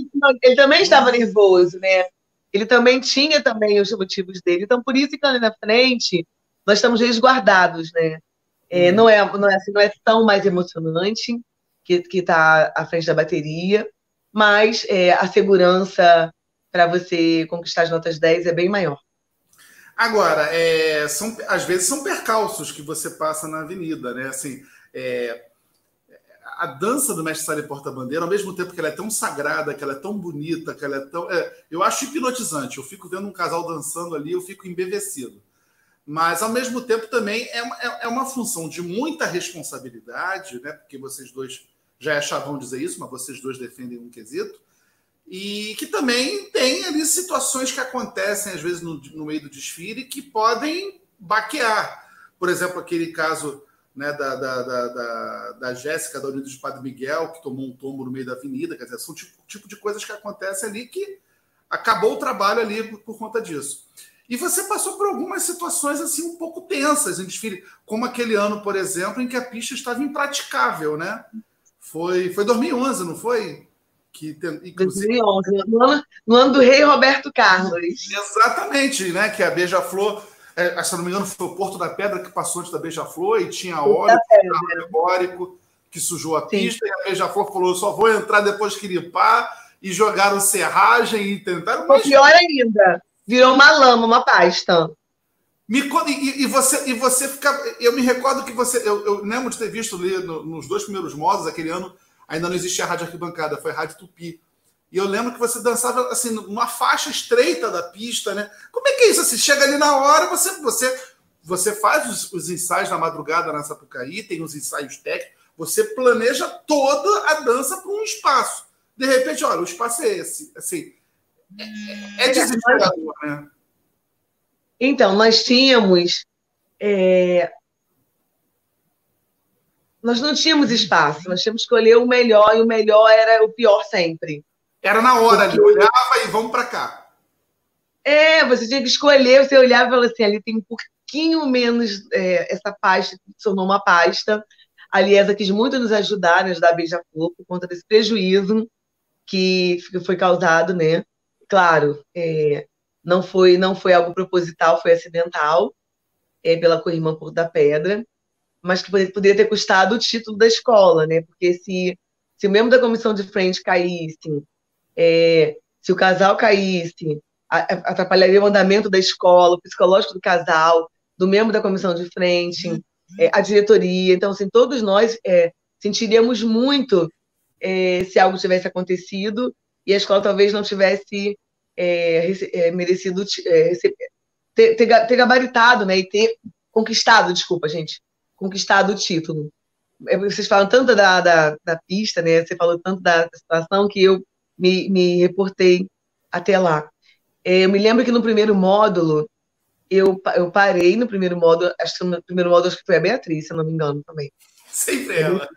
ele também estava nervoso, né? Ele também tinha também os motivos dele. Então, por isso que ali na frente, nós estamos resguardados, né? É, hum. não, é, não, é, assim, não é tão mais emocionante que está à frente da bateria, mas é, a segurança para você conquistar as notas 10 é bem maior. Agora, é, são, às vezes são percalços que você passa na avenida, né? Assim, é, a dança do mestre Sala Porta-Bandeira, ao mesmo tempo que ela é tão sagrada, que ela é tão bonita, que ela é tão. É, eu acho hipnotizante. Eu fico vendo um casal dançando ali, eu fico embevecido. Mas, ao mesmo tempo, também é uma, é, é uma função de muita responsabilidade, né? Porque vocês dois já é chavão dizer isso, mas vocês dois defendem um quesito e que também tem ali situações que acontecem às vezes no, no meio do desfile que podem baquear. Por exemplo, aquele caso né, da, da, da, da, Jéssica da Unidos de Padre Miguel, que tomou um tombo no meio da avenida, quer dizer, são tipo, tipo de coisas que acontecem ali que acabou o trabalho ali por, por conta disso. E você passou por algumas situações assim um pouco tensas em desfile, como aquele ano, por exemplo, em que a pista estava impraticável, né? Foi, foi 2011, não foi? que inclusive 2011, no ano, no ano do rei Roberto Carlos. Exatamente, né? Que a Beija-Flor, é, se não me engano, foi o Porto da Pedra que passou antes da Beija-Flor e tinha óleo alegórico que sujou a pista Sim. e a Beija-Flor falou: só vou entrar depois que limpar. e jogaram serragem e tentaram. Mas... Pior ainda, virou uma lama, uma pasta. Me, e, e, você, e você fica. Eu me recordo que você. Eu, eu lembro de ter visto ali no, nos dois primeiros modos, aquele ano, ainda não existia a rádio arquibancada, foi a rádio Tupi. E eu lembro que você dançava assim, numa faixa estreita da pista, né? Como é que é isso? Assim, chega ali na hora, você, você, você faz os, os ensaios na madrugada na Sapucaí, tem os ensaios técnicos, você planeja toda a dança para um espaço. De repente, olha, o espaço é esse. Assim, é, é desesperador, né? Então, nós tínhamos. É... Nós não tínhamos espaço, nós tínhamos que escolher o melhor, e o melhor era o pior sempre. Era na hora, ali, olhava e vamos para cá. É, você tinha que escolher, você olhava e falava assim: ali tem um pouquinho menos é, essa pasta, se tornou uma pasta. A Liesa quis muito nos ajudar, nos dar beija-flor, por conta desse prejuízo que foi causado, né? Claro, é, não foi não foi algo proposital, foi acidental é, pela corrimã por da pedra, mas que poderia ter custado o título da escola, né? Porque se, se o membro da comissão de frente caísse, é, se o casal caísse, atrapalharia o andamento da escola, o psicológico do casal, do membro da comissão de frente, é, a diretoria. Então, assim, todos nós é, sentiríamos muito é, se algo tivesse acontecido e a escola talvez não tivesse é, é, merecido ter, ter, ter, gabaritado, né, e ter conquistado, desculpa, gente, conquistado o título. Vocês falam tanto da, da, da pista, né, você falou tanto da, da situação que eu me, me reportei até lá. É, eu me lembro que no primeiro módulo, eu, eu parei no primeiro módulo, acho que no primeiro módulo acho que foi a Beatriz, se não me engano também. Sempre ela.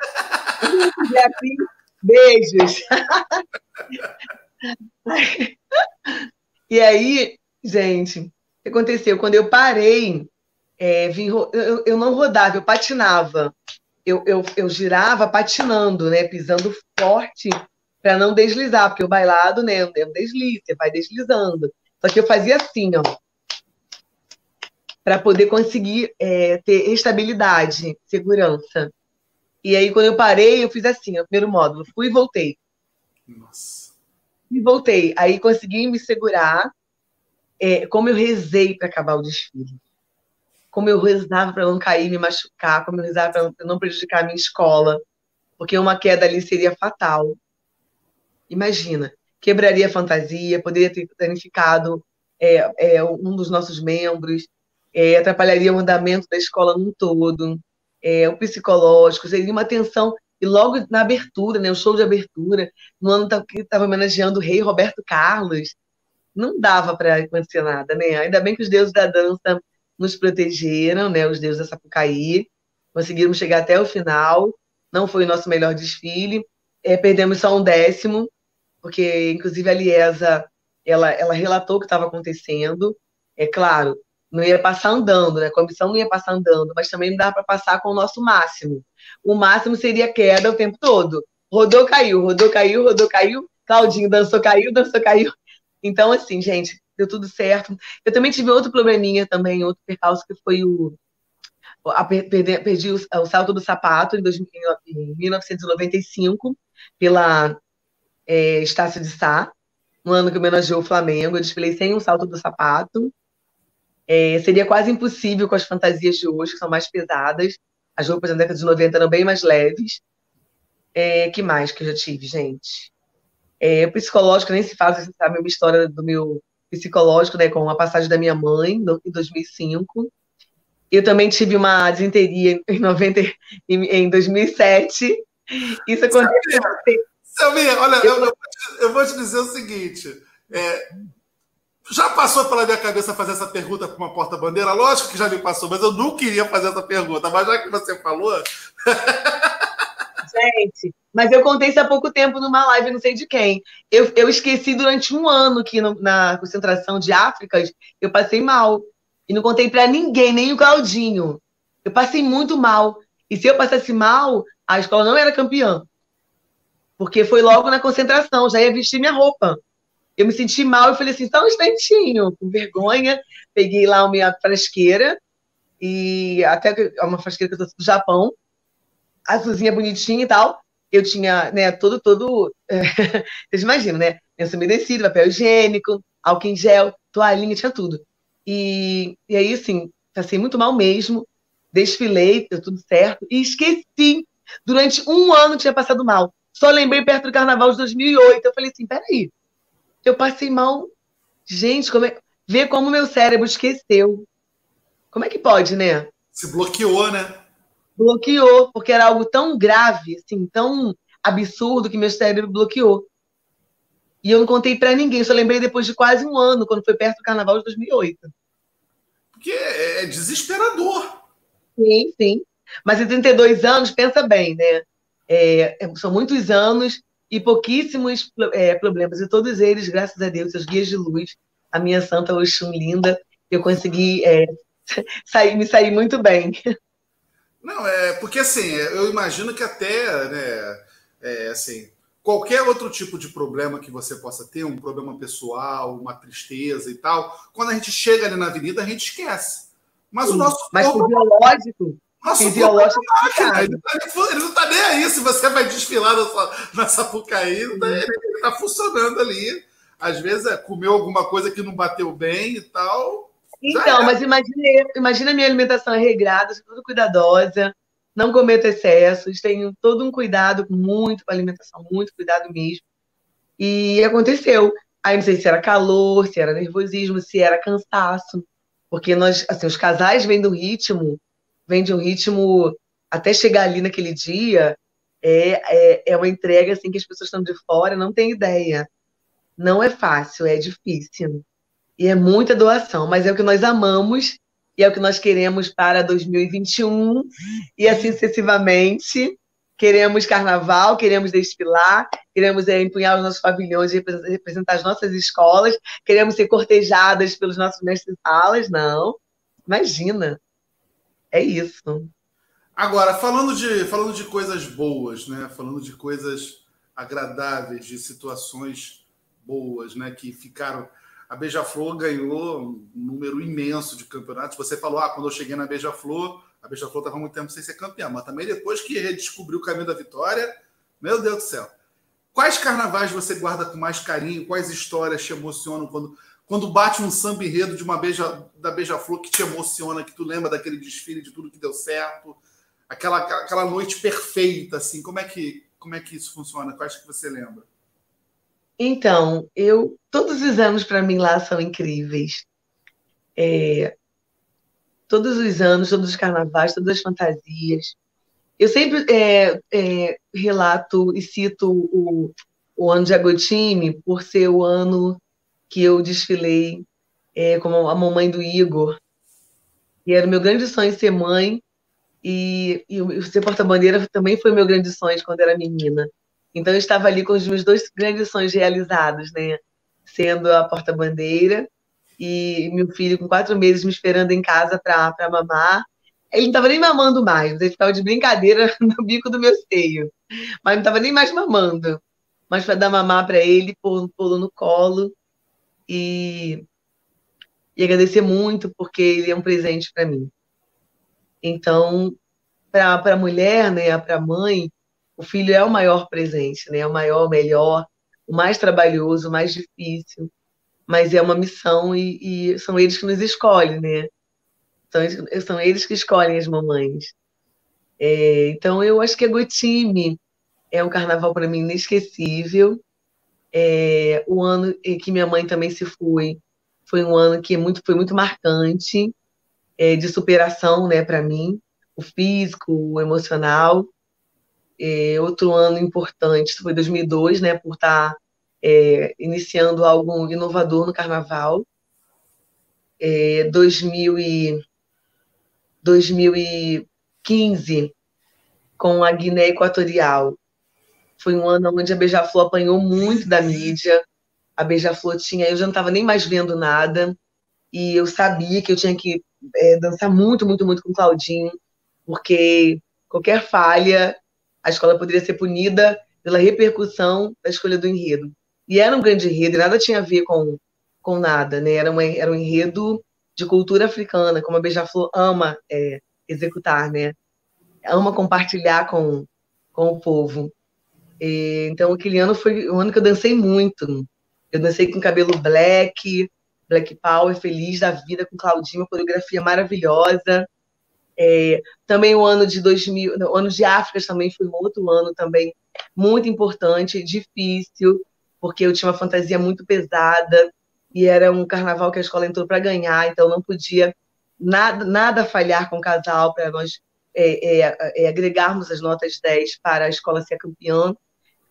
Beatriz, [LAUGHS] beijos. [LAUGHS] e aí, gente, o que aconteceu? Quando eu parei, é, vim, eu, eu, não rodava, eu patinava. Eu, eu, eu girava patinando, né? Pisando forte para não deslizar, porque o bailado, né? Não desliza, você vai deslizando. Só que eu fazia assim, ó. Para poder conseguir é, ter estabilidade, segurança. E aí, quando eu parei, eu fiz assim, o primeiro módulo. Fui e voltei. Nossa e voltei. Aí consegui me segurar. É, como eu rezei para acabar o desfile. Como eu rezava para não cair, me machucar. Como eu rezava para não prejudicar a minha escola. Porque uma queda ali seria fatal. Imagina, quebraria a fantasia, poderia ter danificado é, é, um dos nossos membros, é, atrapalharia o andamento da escola num todo, é, o psicológico, seria uma tensão e logo na abertura, né, o show de abertura, no ano que estava homenageando o rei Roberto Carlos, não dava para acontecer nada, né? Ainda bem que os deuses da dança nos protegeram, né? Os deuses da Sapucaí, conseguimos chegar até o final. Não foi o nosso melhor desfile, é, perdemos só um décimo, porque inclusive a Liesa ela, ela relatou o que estava acontecendo. É claro, não ia passar andando, né? A comissão não ia passar andando, mas também não dá para passar com o nosso máximo. O máximo seria queda o tempo todo. Rodou, caiu, rodou, caiu, rodou, caiu. Claudinho dançou, caiu, dançou, caiu. Então, assim, gente, deu tudo certo. Eu também tive outro probleminha também, outro percalço, que foi o. A, perdi, perdi o, o, salto do sapato em, dois, em 1995, pela é, Estácio de Sá, no ano que homenageou o Flamengo. Eu desfilei sem um salto do sapato. É, seria quase impossível com as fantasias de hoje, que são mais pesadas. As roupas da década de 90 eram bem mais leves. É, que mais que eu já tive, gente? É, psicológico, nem se fala, você sabe a história do meu psicológico, né, com a passagem da minha mãe, em 2005. Eu também tive uma desinteria em, 90, em, em 2007. Isso aconteceu. Samir, olha, eu, eu, eu, vou te dizer o seguinte: é, já passou pela minha cabeça fazer essa pergunta para uma porta-bandeira? Lógico que já me passou, mas eu não queria fazer essa pergunta. Mas já que você falou. Gente, mas eu contei isso há pouco tempo numa live, não sei de quem. Eu, eu esqueci durante um ano que no, na concentração de Áfricas eu passei mal. E não contei para ninguém, nem o Claudinho. Eu passei muito mal. E se eu passasse mal, a escola não era campeã. Porque foi logo na concentração, já ia vestir minha roupa eu me senti mal, eu falei assim, só um instantinho, com vergonha, peguei lá a minha frasqueira, e até é uma frasqueira que eu do Japão, azulzinha bonitinha e tal, eu tinha, né, todo, todo, [LAUGHS] vocês imaginam, né, lenço umedecido, papel higiênico, álcool em gel, toalhinha, tinha tudo. E, e aí, assim, passei muito mal mesmo, desfilei, deu tudo certo, e esqueci. Durante um ano tinha passado mal. Só lembrei perto do carnaval de 2008. Eu falei assim: peraí, eu passei mal. Gente, como é... vê como meu cérebro esqueceu. Como é que pode, né? Se bloqueou, né? Bloqueou, porque era algo tão grave, assim, tão absurdo que meu cérebro bloqueou. E eu não contei para ninguém, só lembrei depois de quase um ano, quando foi perto do carnaval de 2008. Porque é desesperador. Sim, sim. Mas em 32 anos, pensa bem, né? É, é, são muitos anos e pouquíssimos é, problemas. E todos eles, graças a Deus, os guias de luz, a minha santa Oxum linda, eu consegui é, [LAUGHS] sair, me sair muito bem. Não, é porque assim, eu imagino que até, né, é, assim, qualquer outro tipo de problema que você possa ter, um problema pessoal, uma tristeza e tal, quando a gente chega ali na avenida, a gente esquece. Mas Sim, o nosso mas corpo, fisiológico, nosso é ele, tá, ele, não está nem aí se você vai desfilar nessa, na Sapucaí, ele está tá funcionando ali. Às vezes é, comeu alguma coisa que não bateu bem e tal. Então, mas imagine, imagina a minha alimentação é regrada, sou tudo cuidadosa, não cometo excessos, tenho todo um cuidado muito com a alimentação, muito cuidado mesmo. E aconteceu. Aí não sei se era calor, se era nervosismo, se era cansaço. Porque nós, assim, os casais vêm do ritmo, vêm de um ritmo até chegar ali naquele dia, é, é, é uma entrega assim que as pessoas estão de fora não têm ideia. Não é fácil, é difícil. E é muita doação, mas é o que nós amamos e é o que nós queremos para 2021 e assim sucessivamente. Queremos carnaval, queremos desfilar, queremos é, empunhar os nossos pavilhões e representar as nossas escolas, queremos ser cortejadas pelos nossos mestres salas. Não, imagina. É isso. Agora, falando de, falando de coisas boas, né? falando de coisas agradáveis, de situações boas, né? que ficaram a Beija-Flor ganhou um número imenso de campeonatos. Você falou, ah, quando eu cheguei na Beija-Flor, a Beija-Flor estava muito tempo sem ser campeã, mas também depois que redescobriu o caminho da vitória, meu Deus do céu. Quais carnavais você guarda com mais carinho? Quais histórias te emocionam quando, quando bate um samba enredo de uma beija, da Beija-Flor que te emociona, que tu lembra daquele desfile, de tudo que deu certo? Aquela, aquela noite perfeita, assim, como é que, como é que isso funciona? Quais que você lembra? Então, eu todos os anos para mim lá são incríveis. É, todos os anos, todos os carnavais, todas as fantasias. Eu sempre é, é, relato e cito o, o ano de Agotime por ser o ano que eu desfilei é, como a mamãe do Igor. E era o meu grande sonho ser mãe. E, e ser porta-bandeira também foi meu grande sonho quando era menina. Então eu estava ali com os meus dois grandes sonhos realizados, né? Sendo a porta-bandeira e meu filho com quatro meses me esperando em casa para mamar. Ele não estava nem mamando mais, ele ficava de brincadeira [LAUGHS] no bico do meu seio, mas não estava nem mais mamando. Mas para dar mamar para ele, pôr pô no colo e, e agradecer muito, porque ele é um presente para mim. Então, para a mulher, né, para a mãe, o filho é o maior presente, né? É o maior, o melhor, o mais trabalhoso, o mais difícil, mas é uma missão e, e são eles que nos escolhem, né? São, são eles que escolhem as mamães. É, então, eu acho que a Gotime é um carnaval para mim inesquecível. É, o ano que minha mãe também se foi foi um ano que é muito, foi muito marcante é, de superação, né, para mim, o físico, o emocional. É, outro ano importante foi 2002, né, por estar é, iniciando algo inovador no Carnaval. É, 2000 e, 2015, com a Guiné Equatorial. Foi um ano onde a Beija-Flor apanhou muito da mídia. A Beija-Flor tinha, eu já não estava nem mais vendo nada, e eu sabia que eu tinha que é, dançar muito, muito, muito com o Claudinho, porque qualquer falha a escola poderia ser punida pela repercussão da escolha do enredo. E era um grande enredo, e nada tinha a ver com, com nada, né? Era, uma, era um enredo de cultura africana, como a Beija-Flor ama é, executar, né? Ama compartilhar com, com o povo. E, então, aquele ano foi um ano que eu dancei muito. Eu dancei com cabelo black, black power, feliz da vida, com Claudinha, uma coreografia maravilhosa. É, também o ano de 2000, o ano de África também foi um outro ano também muito importante, difícil, porque eu tinha uma fantasia muito pesada e era um carnaval que a escola entrou para ganhar, então não podia nada, nada falhar com o casal para nós é, é, é, agregarmos as notas 10 para a escola ser campeã.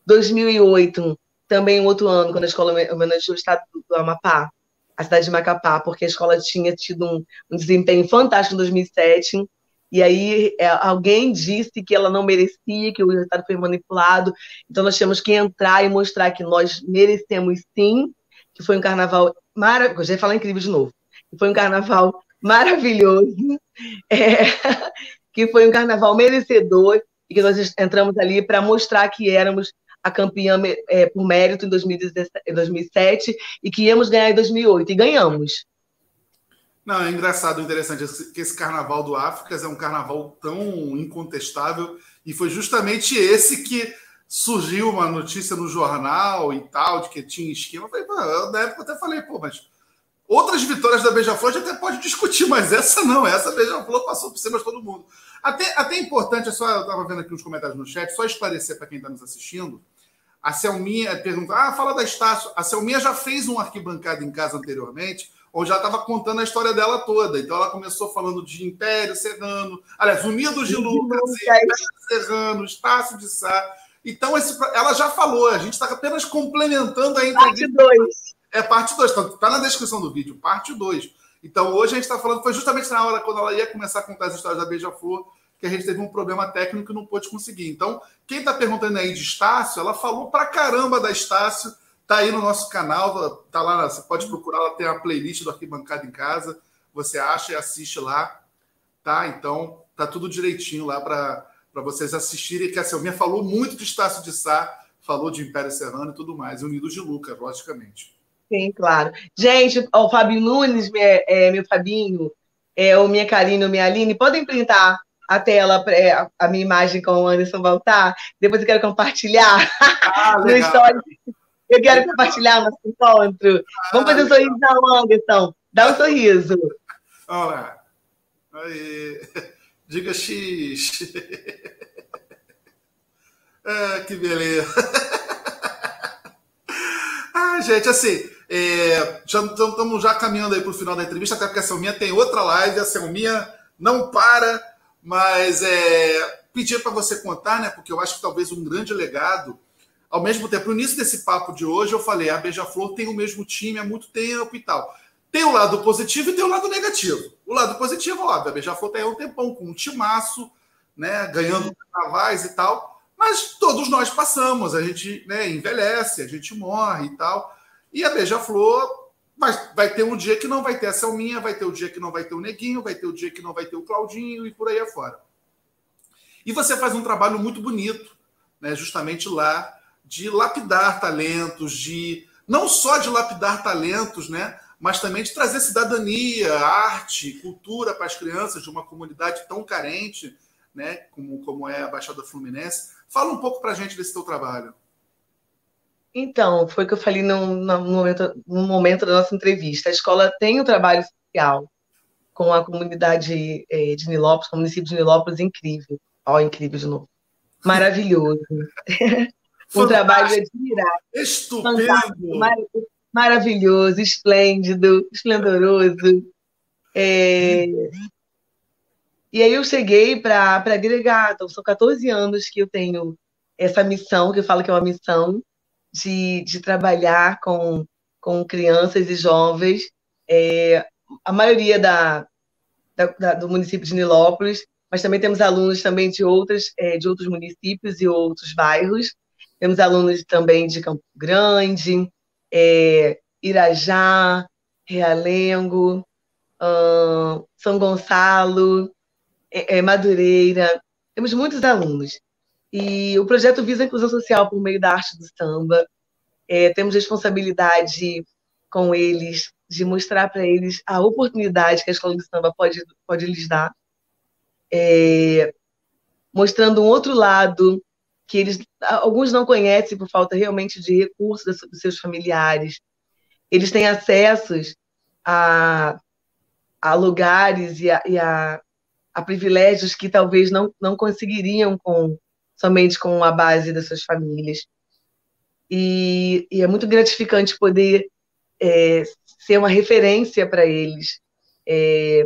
2008, também um outro ano, quando a escola homenageou o estado do Amapá, a cidade de Macapá, porque a escola tinha tido um, um desempenho fantástico em 2007, e aí é, alguém disse que ela não merecia, que o resultado foi manipulado. Então nós tínhamos que entrar e mostrar que nós merecemos sim, que foi um carnaval maravilhoso. Já ia falar incrível de novo. Que foi um carnaval maravilhoso, [LAUGHS] é, que foi um carnaval merecedor e que nós entramos ali para mostrar que éramos a campeã é, por mérito em 2007 e que íamos ganhar em 2008 e ganhamos. Não, é engraçado, interessante que esse carnaval do Áfricas é um carnaval tão incontestável e foi justamente esse que surgiu uma notícia no jornal e tal, de que tinha esquema. Eu falei, na época até falei, pô, mas outras vitórias da Beija-Flor a gente até pode discutir, mas essa não, essa Beija-Flor passou por cima de todo mundo. Até, até importante, é só, eu estava vendo aqui os comentários no chat, só esclarecer para quem está nos assistindo, a Selminha pergunta, ah, fala da Estácio, a Selminha já fez um arquibancada em casa anteriormente, ou já estava contando a história dela toda. Então ela começou falando de Império Serrano, aliás, Unidos de Lucas, Império Serrano, Estácio de Sá. Então, esse, ela já falou, a gente está apenas complementando a entrevista. Parte 2. É parte 2, está tá na descrição do vídeo, parte 2. Então, hoje a gente está falando, foi justamente na hora quando ela ia começar a contar as histórias da Beija-Flor, que a gente teve um problema técnico e não pôde conseguir. Então, quem está perguntando aí de Estácio, ela falou pra caramba da Estácio Tá aí no nosso canal, tá lá, você pode procurar, ela tem a playlist do Arquibancada em Casa, você acha e assiste lá, tá? Então, tá tudo direitinho lá para vocês assistirem, que a Selminha falou muito de Estácio de Sá, falou de Império Serrano e tudo mais, Unidos de Lucas, logicamente. Sim, claro. Gente, o Fábio Nunes, é, meu Fabinho, é, o minha Karine, o minha Aline, podem printar a tela, é, a minha imagem com o Anderson voltar? Depois eu quero compartilhar ah, [LAUGHS] no story eu quero compartilhar nosso encontro. Vamos fazer um sorriso da Anderson. Dá um sorriso. Olha Aí. Diga X. [LAUGHS] ah, que beleza. [LAUGHS] ah, gente, assim, é, já estamos já caminhando aí para o final da entrevista, até porque a Selminha tem outra live, a Selminha não para, mas é, pedir para você contar, né? Porque eu acho que talvez um grande legado ao mesmo tempo, no início desse papo de hoje, eu falei: a Beija-Flor tem o mesmo time há muito tempo e tal. Tem o lado positivo e tem o lado negativo. O lado positivo, óbvio, a Beija-Flor tem um tempão com um timaço, né, ganhando carnavais e tal. Mas todos nós passamos, a gente né, envelhece, a gente morre e tal. E a Beija-Flor vai, vai ter um dia que não vai ter a Selminha, vai ter o um dia que não vai ter o Neguinho, vai ter o um dia que não vai ter o Claudinho e por aí afora. E você faz um trabalho muito bonito, né, justamente lá de lapidar talentos, de não só de lapidar talentos, né, mas também de trazer cidadania, arte, cultura para as crianças de uma comunidade tão carente, né, como, como é a Baixada Fluminense. Fala um pouco para a gente desse teu trabalho. Então, foi o que eu falei no, no, momento, no momento da nossa entrevista. A escola tem um trabalho social com a comunidade é, de Nilópolis, com o município de Nilópolis, incrível. Ó, oh, incrível de novo. Maravilhoso. [LAUGHS] um trabalho admirar. Estupendo! maravilhoso, esplêndido, esplendoroso. É... E aí eu cheguei para agregar, então são 14 anos que eu tenho essa missão, que eu falo que é uma missão de, de trabalhar com, com crianças e jovens, é, a maioria da, da, da, do município de Nilópolis, mas também temos alunos também de, outras, é, de outros municípios e outros bairros, temos alunos também de Campo Grande, é, Irajá, Realengo, uh, São Gonçalo, é, é, Madureira. Temos muitos alunos. E o projeto visa a inclusão social por meio da arte do samba. É, temos responsabilidade com eles de mostrar para eles a oportunidade que a escola de samba pode, pode lhes dar, é, mostrando um outro lado que eles alguns não conhecem por falta realmente de recursos dos seus familiares. Eles têm acessos a, a lugares e, a, e a, a, privilégios que talvez não, não conseguiriam com somente com a base das suas famílias. E, e é muito gratificante poder é, ser uma referência para eles. É,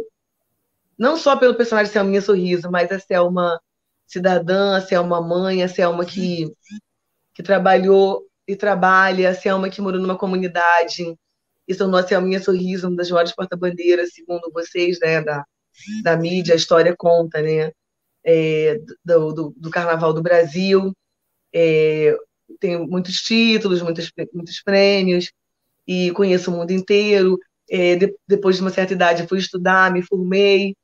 não só pelo personagem Selminha Sorriso, mas a Selma cidadã, a Selma mãe, a Selma que, que trabalhou e trabalha, a Selma que morou numa comunidade e tornou a Selminha Sorriso uma das maiores porta-bandeiras, segundo vocês, né, da, da mídia, a história conta, né, é, do, do, do, Carnaval do Brasil. É, tenho muitos títulos, muitos, muitos prêmios, e conheço o mundo inteiro. É, de, depois de uma certa idade, fui estudar, me formei,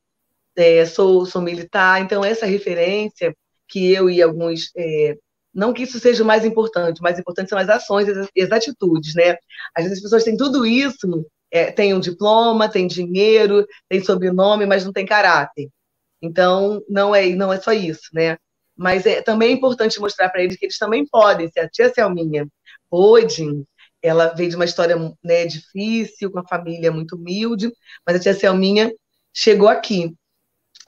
é, sou, sou militar, então essa referência que eu e alguns. É, não que isso seja o mais importante, o mais importante são as ações e as, atitudes, né? Às vezes as pessoas têm tudo isso, é, tem um diploma, tem dinheiro, tem sobrenome, mas não tem caráter. Então, não é, não é só isso, né? Mas é também é importante mostrar para eles que eles também podem. Se a tia Selminha pôde, ela veio de uma história né, difícil, com a família muito humilde, mas a tia Selminha chegou aqui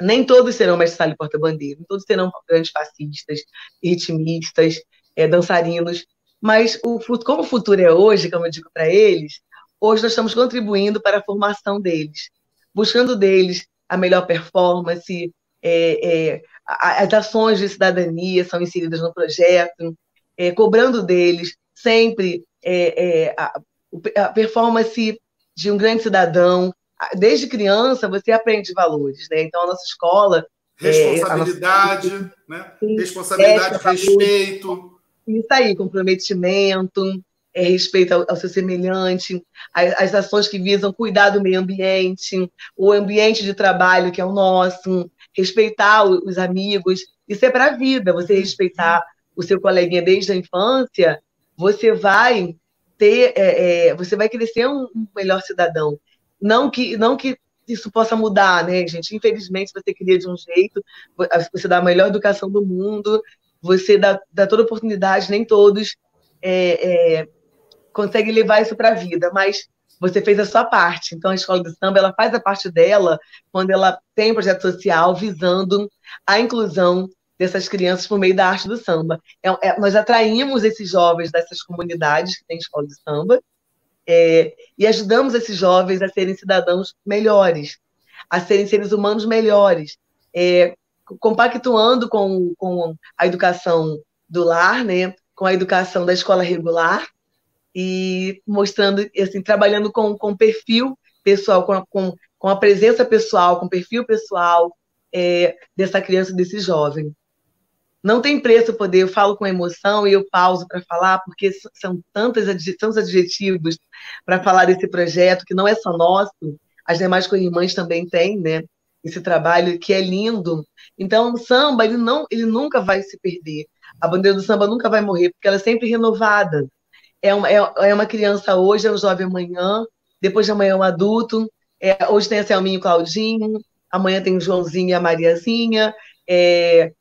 nem todos serão mestre porta-bandeira, nem todos serão grandes fascistas, ritmistas, é, dançarinos, mas o, como o futuro é hoje, como eu digo para eles, hoje nós estamos contribuindo para a formação deles, buscando deles a melhor performance, é, é, as ações de cidadania são inseridas no projeto, é, cobrando deles sempre é, é, a, a performance de um grande cidadão, desde criança você aprende valores, né? Então a nossa escola responsabilidade, é, nossa... né? Responsabilidade, respeito. Isso aí, comprometimento, é, respeito ao, ao, seu semelhante, as, as, ações que visam cuidar do meio ambiente, o ambiente de trabalho que é o nosso, respeitar os amigos, isso é para a vida. Você respeitar o seu coleguinha desde a infância, você vai ter, é, é, você vai crescer um, um melhor cidadão. Não que, não que isso possa mudar, né, gente? Infelizmente, você cria de um jeito, você dá a melhor educação do mundo, você dá, dá toda oportunidade, nem todos é, é, conseguem levar isso para a vida, mas você fez a sua parte. Então, a escola de samba ela faz a parte dela quando ela tem um projeto social visando a inclusão dessas crianças por meio da arte do samba. É, é, nós atraímos esses jovens dessas comunidades que têm escola de samba é, e ajudamos esses jovens a serem cidadãos melhores, a serem seres humanos melhores, é, compactuando com, com a educação do lar, né, com a educação da escola regular e mostrando, assim, trabalhando com, com perfil pessoal, com, com, com a presença pessoal, com perfil pessoal é, dessa criança, desse jovem. Não tem preço poder, eu falo com emoção e eu pauso para falar, porque são tantos, tantos adjetivos para falar desse projeto, que não é só nosso, as demais co-irmãs também têm, né? Esse trabalho que é lindo. Então, o samba, ele, não, ele nunca vai se perder. A bandeira do samba nunca vai morrer, porque ela é sempre renovada. É uma, é, é uma criança hoje, é um jovem amanhã, depois de amanhã é um adulto. É, hoje tem a Selminha e o Claudinho, amanhã tem o Joãozinho e a Mariazinha. É,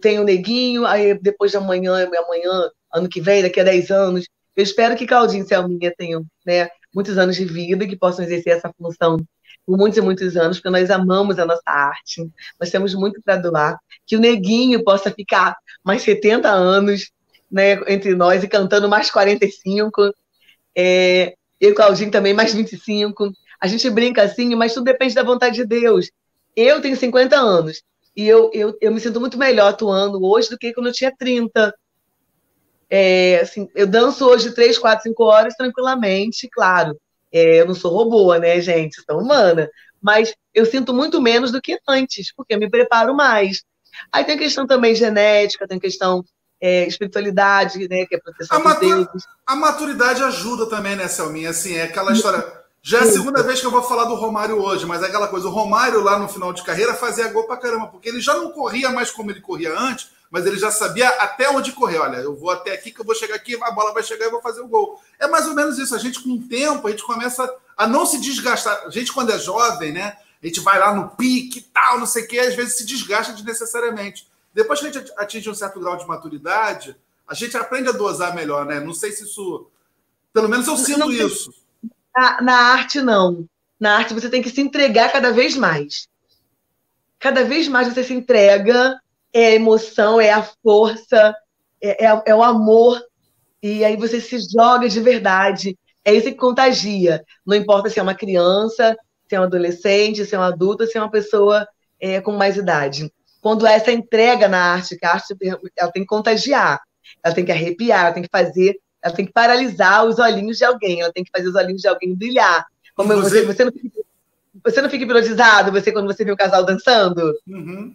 tem o Neguinho, aí depois de amanhã, amanhã, ano que vem, daqui a 10 anos. Eu espero que Claudinho e Selminha tenham né, muitos anos de vida, que possam exercer essa função por muitos e muitos anos, porque nós amamos a nossa arte, nós temos muito para doar. Que o Neguinho possa ficar mais 70 anos né, entre nós e cantando mais 45. É, eu e Claudinho também mais 25. A gente brinca assim, mas tudo depende da vontade de Deus. Eu tenho 50 anos. E eu, eu, eu me sinto muito melhor atuando hoje do que quando eu tinha 30. É, assim, eu danço hoje 3, 4, 5 horas tranquilamente, claro. É, eu não sou robô, né, gente? Sou humana. Mas eu sinto muito menos do que antes, porque eu me preparo mais. Aí tem questão também genética, tem questão é, espiritualidade, né, que é proteção a, matur... a maturidade ajuda também, né, Selminha? Assim, é aquela história já é a segunda vez que eu vou falar do Romário hoje, mas é aquela coisa, o Romário lá no final de carreira fazia gol pra caramba, porque ele já não corria mais como ele corria antes, mas ele já sabia até onde correr. Olha, eu vou até aqui, que eu vou chegar aqui, a bola vai chegar e eu vou fazer o gol. É mais ou menos isso. A gente, com o tempo, a gente começa a não se desgastar. A gente, quando é jovem, né? A gente vai lá no pique e tal, não sei o quê, às vezes se desgasta desnecessariamente. Depois que a gente atinge um certo grau de maturidade, a gente aprende a dosar melhor, né? Não sei se isso. Pelo menos eu sinto não, isso. Na, na arte, não. Na arte, você tem que se entregar cada vez mais. Cada vez mais você se entrega, é a emoção, é a força, é, é, é o amor. E aí você se joga de verdade. É isso que contagia. Não importa se é uma criança, se é um adolescente, se é um adulto, se é uma pessoa é, com mais idade. Quando essa entrega na arte, que a arte ela tem que contagiar, ela tem que arrepiar, ela tem que fazer, ela tem que paralisar os olhinhos de alguém, ela tem que fazer os olhinhos de alguém brilhar. Como você, você, não fica, você não fica hipnotizado você, quando você vê o casal dançando? Uhum.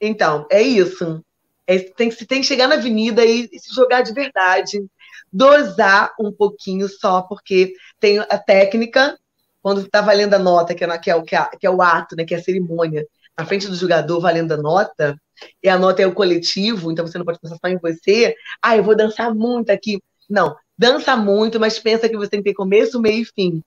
Então, é isso. É, tem, que, tem que chegar na avenida e, e se jogar de verdade. Dosar um pouquinho só, porque tem a técnica, quando está valendo a nota, que é, que, é que, é, que é o ato, né, que é a cerimônia, na frente do jogador valendo a nota, e a nota é o coletivo, então você não pode pensar só em você. Ah, eu vou dançar muito aqui. Não, dança muito, mas pensa que você tem que ter começo, meio e fim.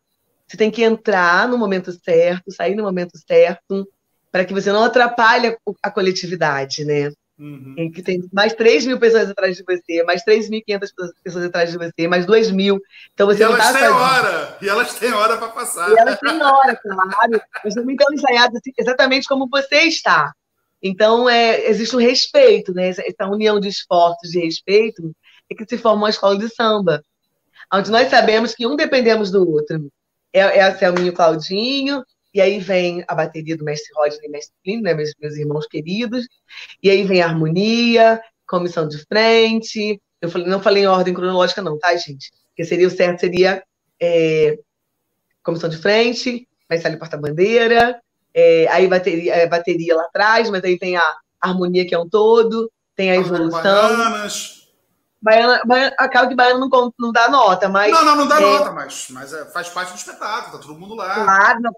Você tem que entrar no momento certo, sair no momento certo, para que você não atrapalhe a coletividade, né? Uhum. Em que tem mais 3 mil pessoas atrás de você, mais 3.500 pessoas atrás de você, mais 2 mil. Então você e elas tá têm hora! E elas têm hora para passar. E elas têm hora, claro. Mas também estão ensaiadas assim, exatamente como você está. Então, é, existe um respeito, né? Essa união de esforços de respeito é que se forma uma escola de samba, onde nós sabemos que um dependemos do outro. É, é a Selminho Claudinho, e aí vem a bateria do mestre Rodney e mestre Plínio, né, meus, meus irmãos queridos, e aí vem a harmonia, comissão de frente. Eu falei, não falei em ordem cronológica, não, tá, gente? Porque seria o certo, seria é, comissão de frente, vai sair porta-bandeira, é, aí bateria, é, bateria lá atrás, mas aí tem a harmonia que é um todo, tem a evolução. Baiana, baiana, acaba que Baiana não, não dá nota, mas. Não, não, não dá é, nota, mas, mas é, faz parte do espetáculo, tá todo mundo lá. Claro, não,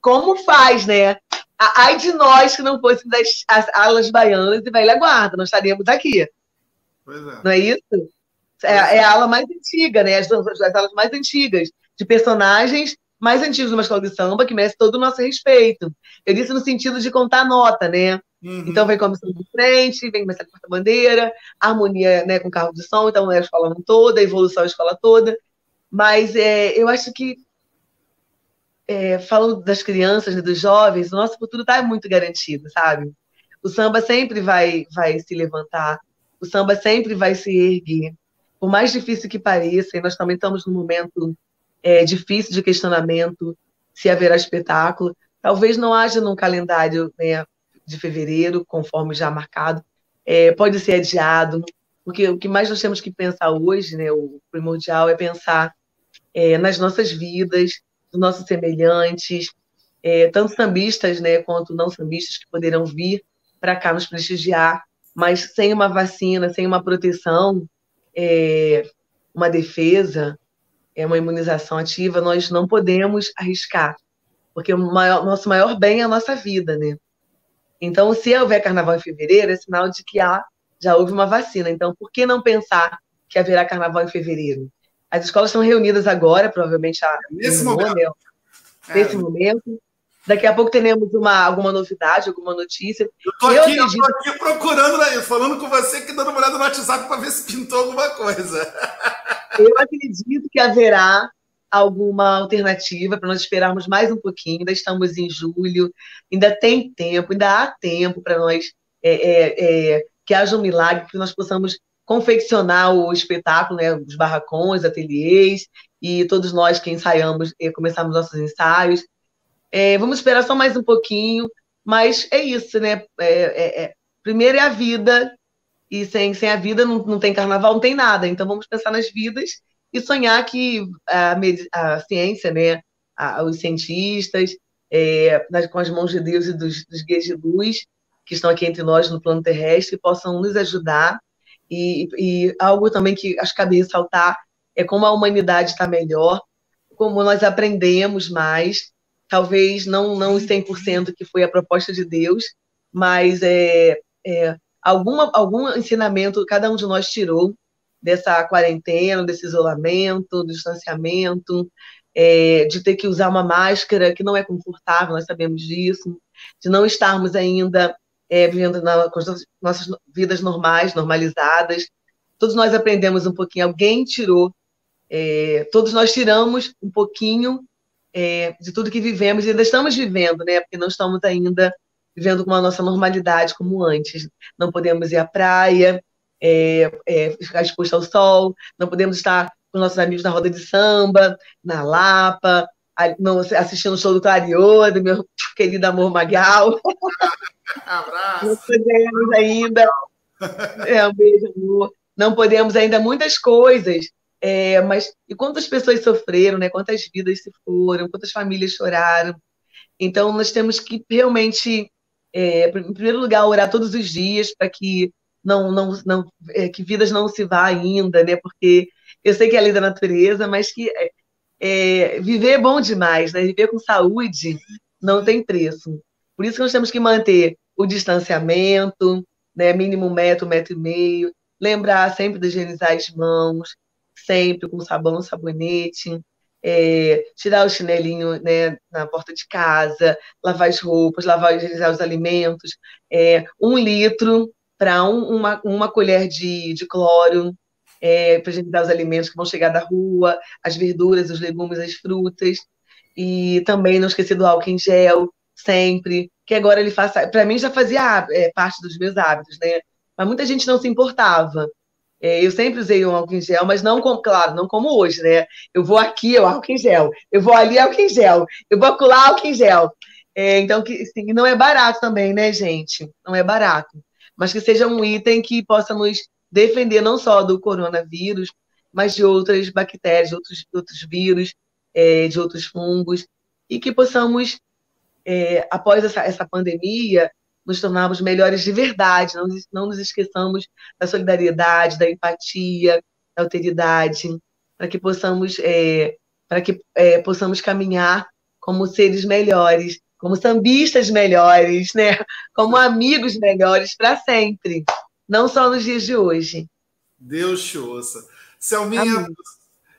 como faz, né? Ai de nós que não fossem das as alas baianas e velha guarda, nós estaríamos aqui. Pois é. Não é isso? É, é, é a ala mais antiga, né? As, as alas mais antigas, de personagens mais antigos de uma escola de samba, que merece todo o nosso respeito. Eu disse no sentido de contar nota, né? Uhum. Então vem comissão de frente, vem começar a porta-bandeira, harmonia né, com carro de som, então é a escola toda, a evolução é a escola toda. Mas é, eu acho que é, falando das crianças, né, dos jovens, o nosso futuro está muito garantido, sabe? O samba sempre vai, vai se levantar, o samba sempre vai se erguer. Por mais difícil que pareça, e nós também estamos num momento é, difícil de questionamento se haverá espetáculo. Talvez não haja num calendário né, de fevereiro, conforme já marcado. É, pode ser adiado, porque o que mais nós temos que pensar hoje, né, o primordial, é pensar é, nas nossas vidas, dos nossos semelhantes, é, tanto sambistas né, quanto não sambistas que poderão vir para cá nos prestigiar, mas sem uma vacina, sem uma proteção, é, uma defesa, é uma imunização ativa, nós não podemos arriscar, porque o maior, nosso maior bem é a nossa vida, né? Então, se houver carnaval em fevereiro, é sinal de que há, já houve uma vacina. Então, por que não pensar que haverá carnaval em fevereiro? As escolas estão reunidas agora, provavelmente a, nesse momento. Nesse é. momento. Daqui a pouco teremos uma, alguma novidade, alguma notícia. Eu estou aqui, acredito... aqui, procurando, né, falando com você, que dando uma olhada no WhatsApp para ver se pintou alguma coisa. Eu acredito que haverá alguma alternativa para nós esperarmos mais um pouquinho. Ainda estamos em julho, ainda tem tempo, ainda há tempo para nós é, é, é, que haja um milagre, que nós possamos confeccionar o espetáculo, né, os barracões, ateliês, e todos nós que ensaiamos, e começamos nossos ensaios. É, vamos esperar só mais um pouquinho, mas é isso, né? É, é, é, primeiro é a vida, e sem, sem a vida não, não tem carnaval, não tem nada. Então vamos pensar nas vidas e sonhar que a, a ciência, né, a, os cientistas, é, nas, com as mãos de Deus e dos, dos guias de luz que estão aqui entre nós no plano terrestre, possam nos ajudar e, e algo também que acho que cabe ressaltar é como a humanidade está melhor, como nós aprendemos mais, talvez não, não os 100% que foi a proposta de Deus, mas é, é, alguma, algum ensinamento cada um de nós tirou dessa quarentena, desse isolamento, do distanciamento, é, de ter que usar uma máscara que não é confortável, nós sabemos disso, de não estarmos ainda é, vivendo na, com as nossas vidas normais, normalizadas. Todos nós aprendemos um pouquinho, alguém tirou, é, todos nós tiramos um pouquinho é, de tudo que vivemos e ainda estamos vivendo, né? Porque não estamos ainda vivendo com a nossa normalidade como antes. Não podemos ir à praia, é, é, ficar exposto ao sol, não podemos estar com nossos amigos na roda de samba, na Lapa, assistindo o show do Clariô, do meu querido amor Magal. [LAUGHS] Abraço. Não podemos ainda. É, um beijo, amor. Não podemos ainda muitas coisas. É, mas e quantas pessoas sofreram, né? Quantas vidas se foram, quantas famílias choraram. Então nós temos que realmente, é, em primeiro lugar, orar todos os dias para que não, não, não, é, que vidas não se vá ainda, né? Porque eu sei que é a lei da natureza, mas que é, é, viver é bom demais, né? Viver com saúde não tem preço. Por isso que nós temos que manter o distanciamento, né? Mínimo metro, metro e meio. Lembrar sempre de higienizar as mãos, sempre com sabão, sabonete. É, tirar o chinelinho né, na porta de casa, lavar as roupas, lavar higienizar os alimentos. É, um litro para um, uma, uma colher de, de cloro é, para a gente dar os alimentos que vão chegar da rua, as verduras, os legumes, as frutas. E também não esquecer do álcool em gel, sempre. Que agora ele faz. Para mim já fazia é, parte dos meus hábitos, né? Mas muita gente não se importava. É, eu sempre usei um álcool em gel, mas não como, claro, não como hoje, né? Eu vou aqui, eu álcool em gel. Eu vou ali, álcool em gel. Eu vou acolá, álcool em gel. É, então, que, assim, não é barato também, né, gente? Não é barato mas que seja um item que possa nos defender não só do coronavírus, mas de outras bactérias, de outros, de outros vírus, é, de outros fungos, e que possamos, é, após essa, essa pandemia, nos tornarmos melhores de verdade, não, não nos esqueçamos da solidariedade, da empatia, da alteridade, para que possamos, é, para que é, possamos caminhar como seres melhores, como sambistas melhores, né? Como amigos melhores para sempre, não só nos dias de hoje. Deus te ouça. Selminha, Amém.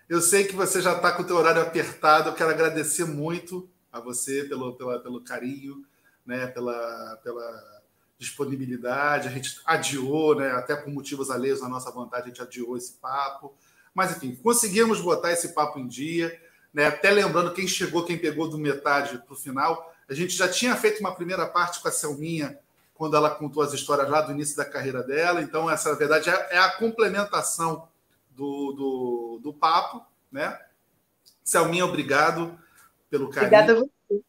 eu sei que você já está com o teu horário apertado. Eu quero agradecer muito a você pelo, pela, pelo carinho, né? Pela, pela disponibilidade. A gente adiou, né? Até por motivos alheios à nossa vontade, a gente adiou esse papo. Mas enfim, conseguimos botar esse papo em dia. Né? Até lembrando quem chegou, quem pegou do metade para o final, a gente já tinha feito uma primeira parte com a Selminha, quando ela contou as histórias lá do início da carreira dela. Então, essa, na verdade, é, é a complementação do, do, do papo, né? Selminha, obrigado pelo carinho. Obrigada a você.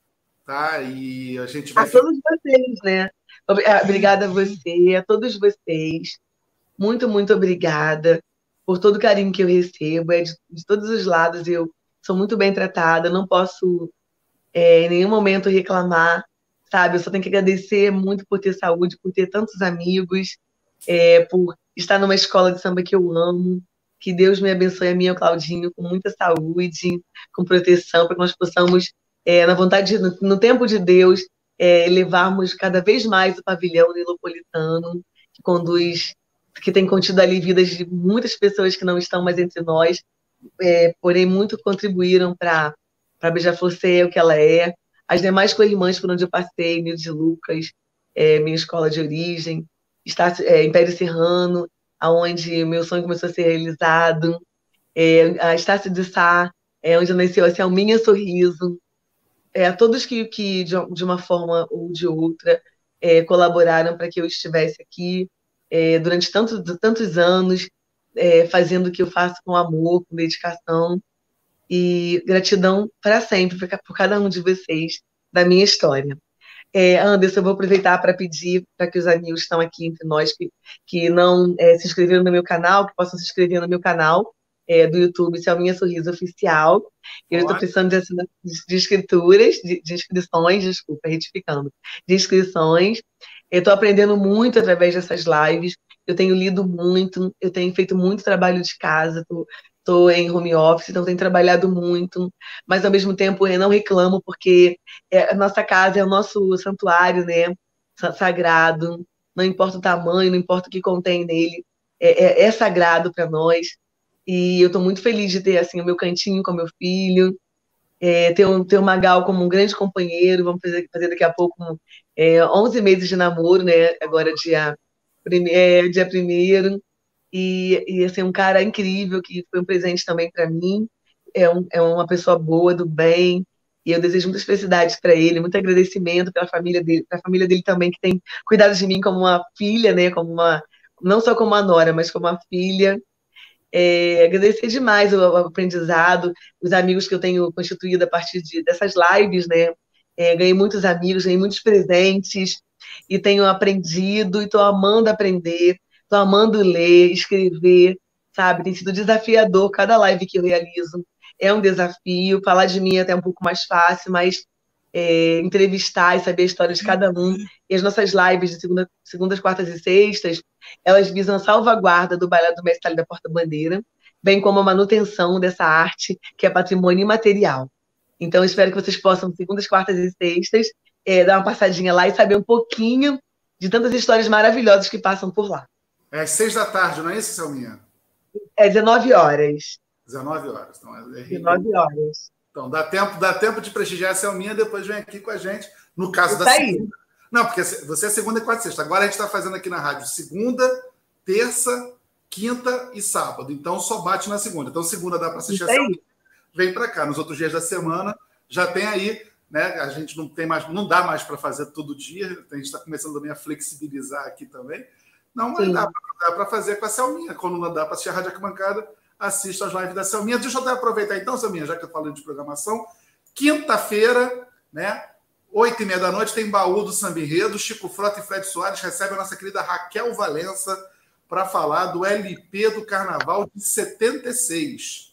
Tá? E a gente vai. A todos vocês, né? Ah, obrigada a você, a todos vocês. Muito, muito obrigada por todo o carinho que eu recebo. É de, de todos os lados eu sou muito bem tratada. Não posso é, em nenhum momento reclamar, sabe? Eu só tenho que agradecer muito por ter saúde, por ter tantos amigos, é, por estar numa escola de samba que eu amo. Que Deus me abençoe a mim e Claudinho com muita saúde, com proteção, para que nós possamos, é, na vontade, no, no, tempo de Deus, é, levarmos cada vez mais o pavilhão nilopolitano, que conduz, que tem contido ali vidas de muitas pessoas que não estão mais entre nós, é, porém muito contribuíram para para Beija-Flor ser o que ela é. As demais co-irmãs por onde eu passei, Nilde Lucas, é, minha escola de origem, está, é, Império Serrano, aonde meu sonho começou a ser realizado, é, a Estácio de Sá, é, onde nasceu assim, a Minha Sorriso, é, todos que, que de, de, uma forma ou de outra é, colaboraram para que eu estivesse aqui é, durante tanto, tantos anos, é, fazendo o que eu faço com amor, com dedicação, e gratidão para sempre por cada um de vocês da minha história. É, Anderson, eu vou aproveitar para pedir para que os amigos que estão aqui entre nós, que, que não é, se inscreveram no meu canal, que possam se inscrever no meu canal é, do YouTube, se é o Minha Sorriso Oficial. Eu estou precisando de, de escrituras, de, de, inscrições, desculpa, retificando, de inscrições. Eu estou aprendendo muito através dessas lives. Eu tenho lido muito, eu tenho feito muito trabalho de casa, estou estou em home office, então tenho trabalhado muito, mas ao mesmo tempo eu não reclamo, porque é, a nossa casa é o nosso santuário, né? Sagrado, não importa o tamanho, não importa o que contém nele, é, é, é sagrado para nós. E eu estou muito feliz de ter assim o meu cantinho com meu filho, é, ter, um, ter o Magal como um grande companheiro, vamos fazer, fazer daqui a pouco um, é, 11 meses de namoro, né? Agora dia, prime é, dia primeiro. E, e assim, um cara incrível que foi um presente também para mim. É, um, é uma pessoa boa, do bem, e eu desejo muitas felicidades para ele, muito agradecimento pela família dele, para a família dele também que tem cuidado de mim como uma filha, né, como uma não só como uma nora, mas como uma filha. É, agradecer demais o, o, aprendizado, os amigos que eu tenho constituído a partir de, dessas lives, né? É, ganhei muitos amigos, ganhei muitos presentes e tenho aprendido e estou amando aprender, amando ler, escrever, sabe? Tem sido desafiador cada live que eu realizo. É um desafio, falar de mim é até um pouco mais fácil, mas é, entrevistar e saber a história de cada um. E as nossas lives de segunda, segundas, quartas e sextas, elas visam a salvaguarda do bailado do mestre da Porta-Bandeira, bem como a manutenção dessa arte, que é patrimônio imaterial. Então, espero que vocês possam, segundas, quartas e sextas, é, dar uma passadinha lá e saber um pouquinho de tantas histórias maravilhosas que passam por lá. É às seis da tarde, não é isso, Selminha? É 19 horas. 19 horas. Então é 19 horas. Então, dá tempo, dá tempo de prestigiar a Selminha, depois vem aqui com a gente, no caso Isso da aí. segunda. Não, porque você é segunda e quarta e sexta. Agora a gente está fazendo aqui na rádio segunda, terça, quinta e sábado. Então só bate na segunda. Então, segunda dá para assistir Isso a. Selminha. Vem para cá. Nos outros dias da semana já tem aí, né? A gente não tem mais, não dá mais para fazer todo dia. A gente está começando também a flexibilizar aqui também. Não, mas Sim. dá para fazer com a Selminha. Quando não dá para assistir a Rádio Arquibancada, assista as lives da Selminha. Deixa eu até aproveitar então, Selminha, já que eu falei de programação. Quinta-feira, né? Oito e meia da noite, tem baú do Samba Enredo. Chico Frota e Fred Soares recebem a nossa querida Raquel Valença para falar do LP do Carnaval de 76.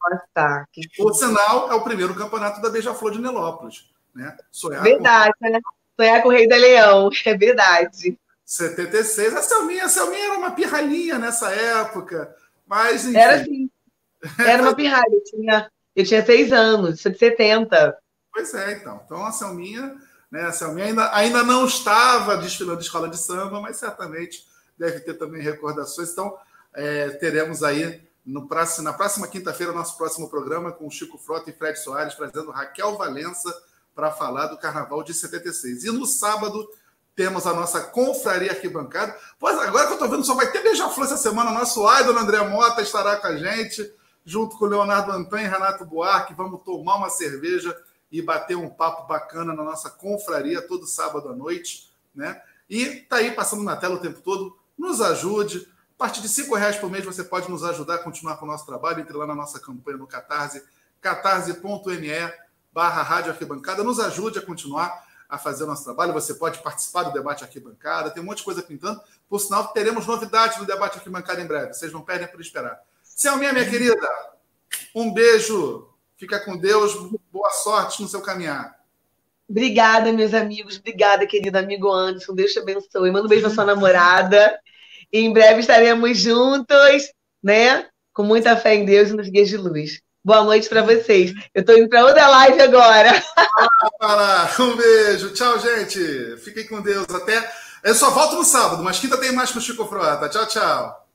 Nossa, que Por sinal, é o primeiro campeonato da Beija-Flor de Nelópolis. Né? Sonhar verdade, né? Sonhar com o Rei da Leão, [LAUGHS] é verdade. Com 76. A Selminha, a Selminha era uma pirralhinha nessa época. Mas, enfim. Era assim. Era uma pirralha. Eu tinha, eu tinha seis anos, sou de 70. Pois é, então. Então a Selminha, né, a Selminha ainda, ainda não estava desfilando de escola de samba, mas certamente deve ter também recordações. Então, é, teremos aí no próximo, na próxima quinta-feira nosso próximo programa com o Chico Frota e Fred Soares, trazendo Raquel Valença para falar do Carnaval de 76. E no sábado temos a nossa confraria arquibancada. Pois agora que eu estou vendo, só vai ter beija-flor essa semana. Nosso idol André Mota estará com a gente, junto com o Leonardo Antan e Renato Buarque. Vamos tomar uma cerveja e bater um papo bacana na nossa confraria todo sábado à noite, né? E tá aí passando na tela o tempo todo. Nos ajude. A partir de cinco reais por mês você pode nos ajudar a continuar com o nosso trabalho. Entre lá na nossa campanha no Catarse, catarse.me barra Rádio Arquibancada. Nos ajude a continuar a fazer o nosso trabalho. Você pode participar do debate Arquibancada. Tem um monte de coisa pintando. Por sinal, teremos novidades no debate Arquibancada em breve. Vocês não perdem por esperar. Selminha, minha querida, um beijo. Fica com Deus. Boa sorte no seu caminhar. Obrigada, meus amigos. Obrigada, querido amigo Anderson. Deus te abençoe. Manda um beijo pra sua namorada. E em breve estaremos juntos, né? Com muita fé em Deus e nos guias de luz. Boa noite para vocês. Eu estou indo para outra live agora. Um beijo. Tchau, gente. Fiquem com Deus. Até. Eu só volto no sábado, mas quinta tem mais com o Chico Frota. Tchau, tchau.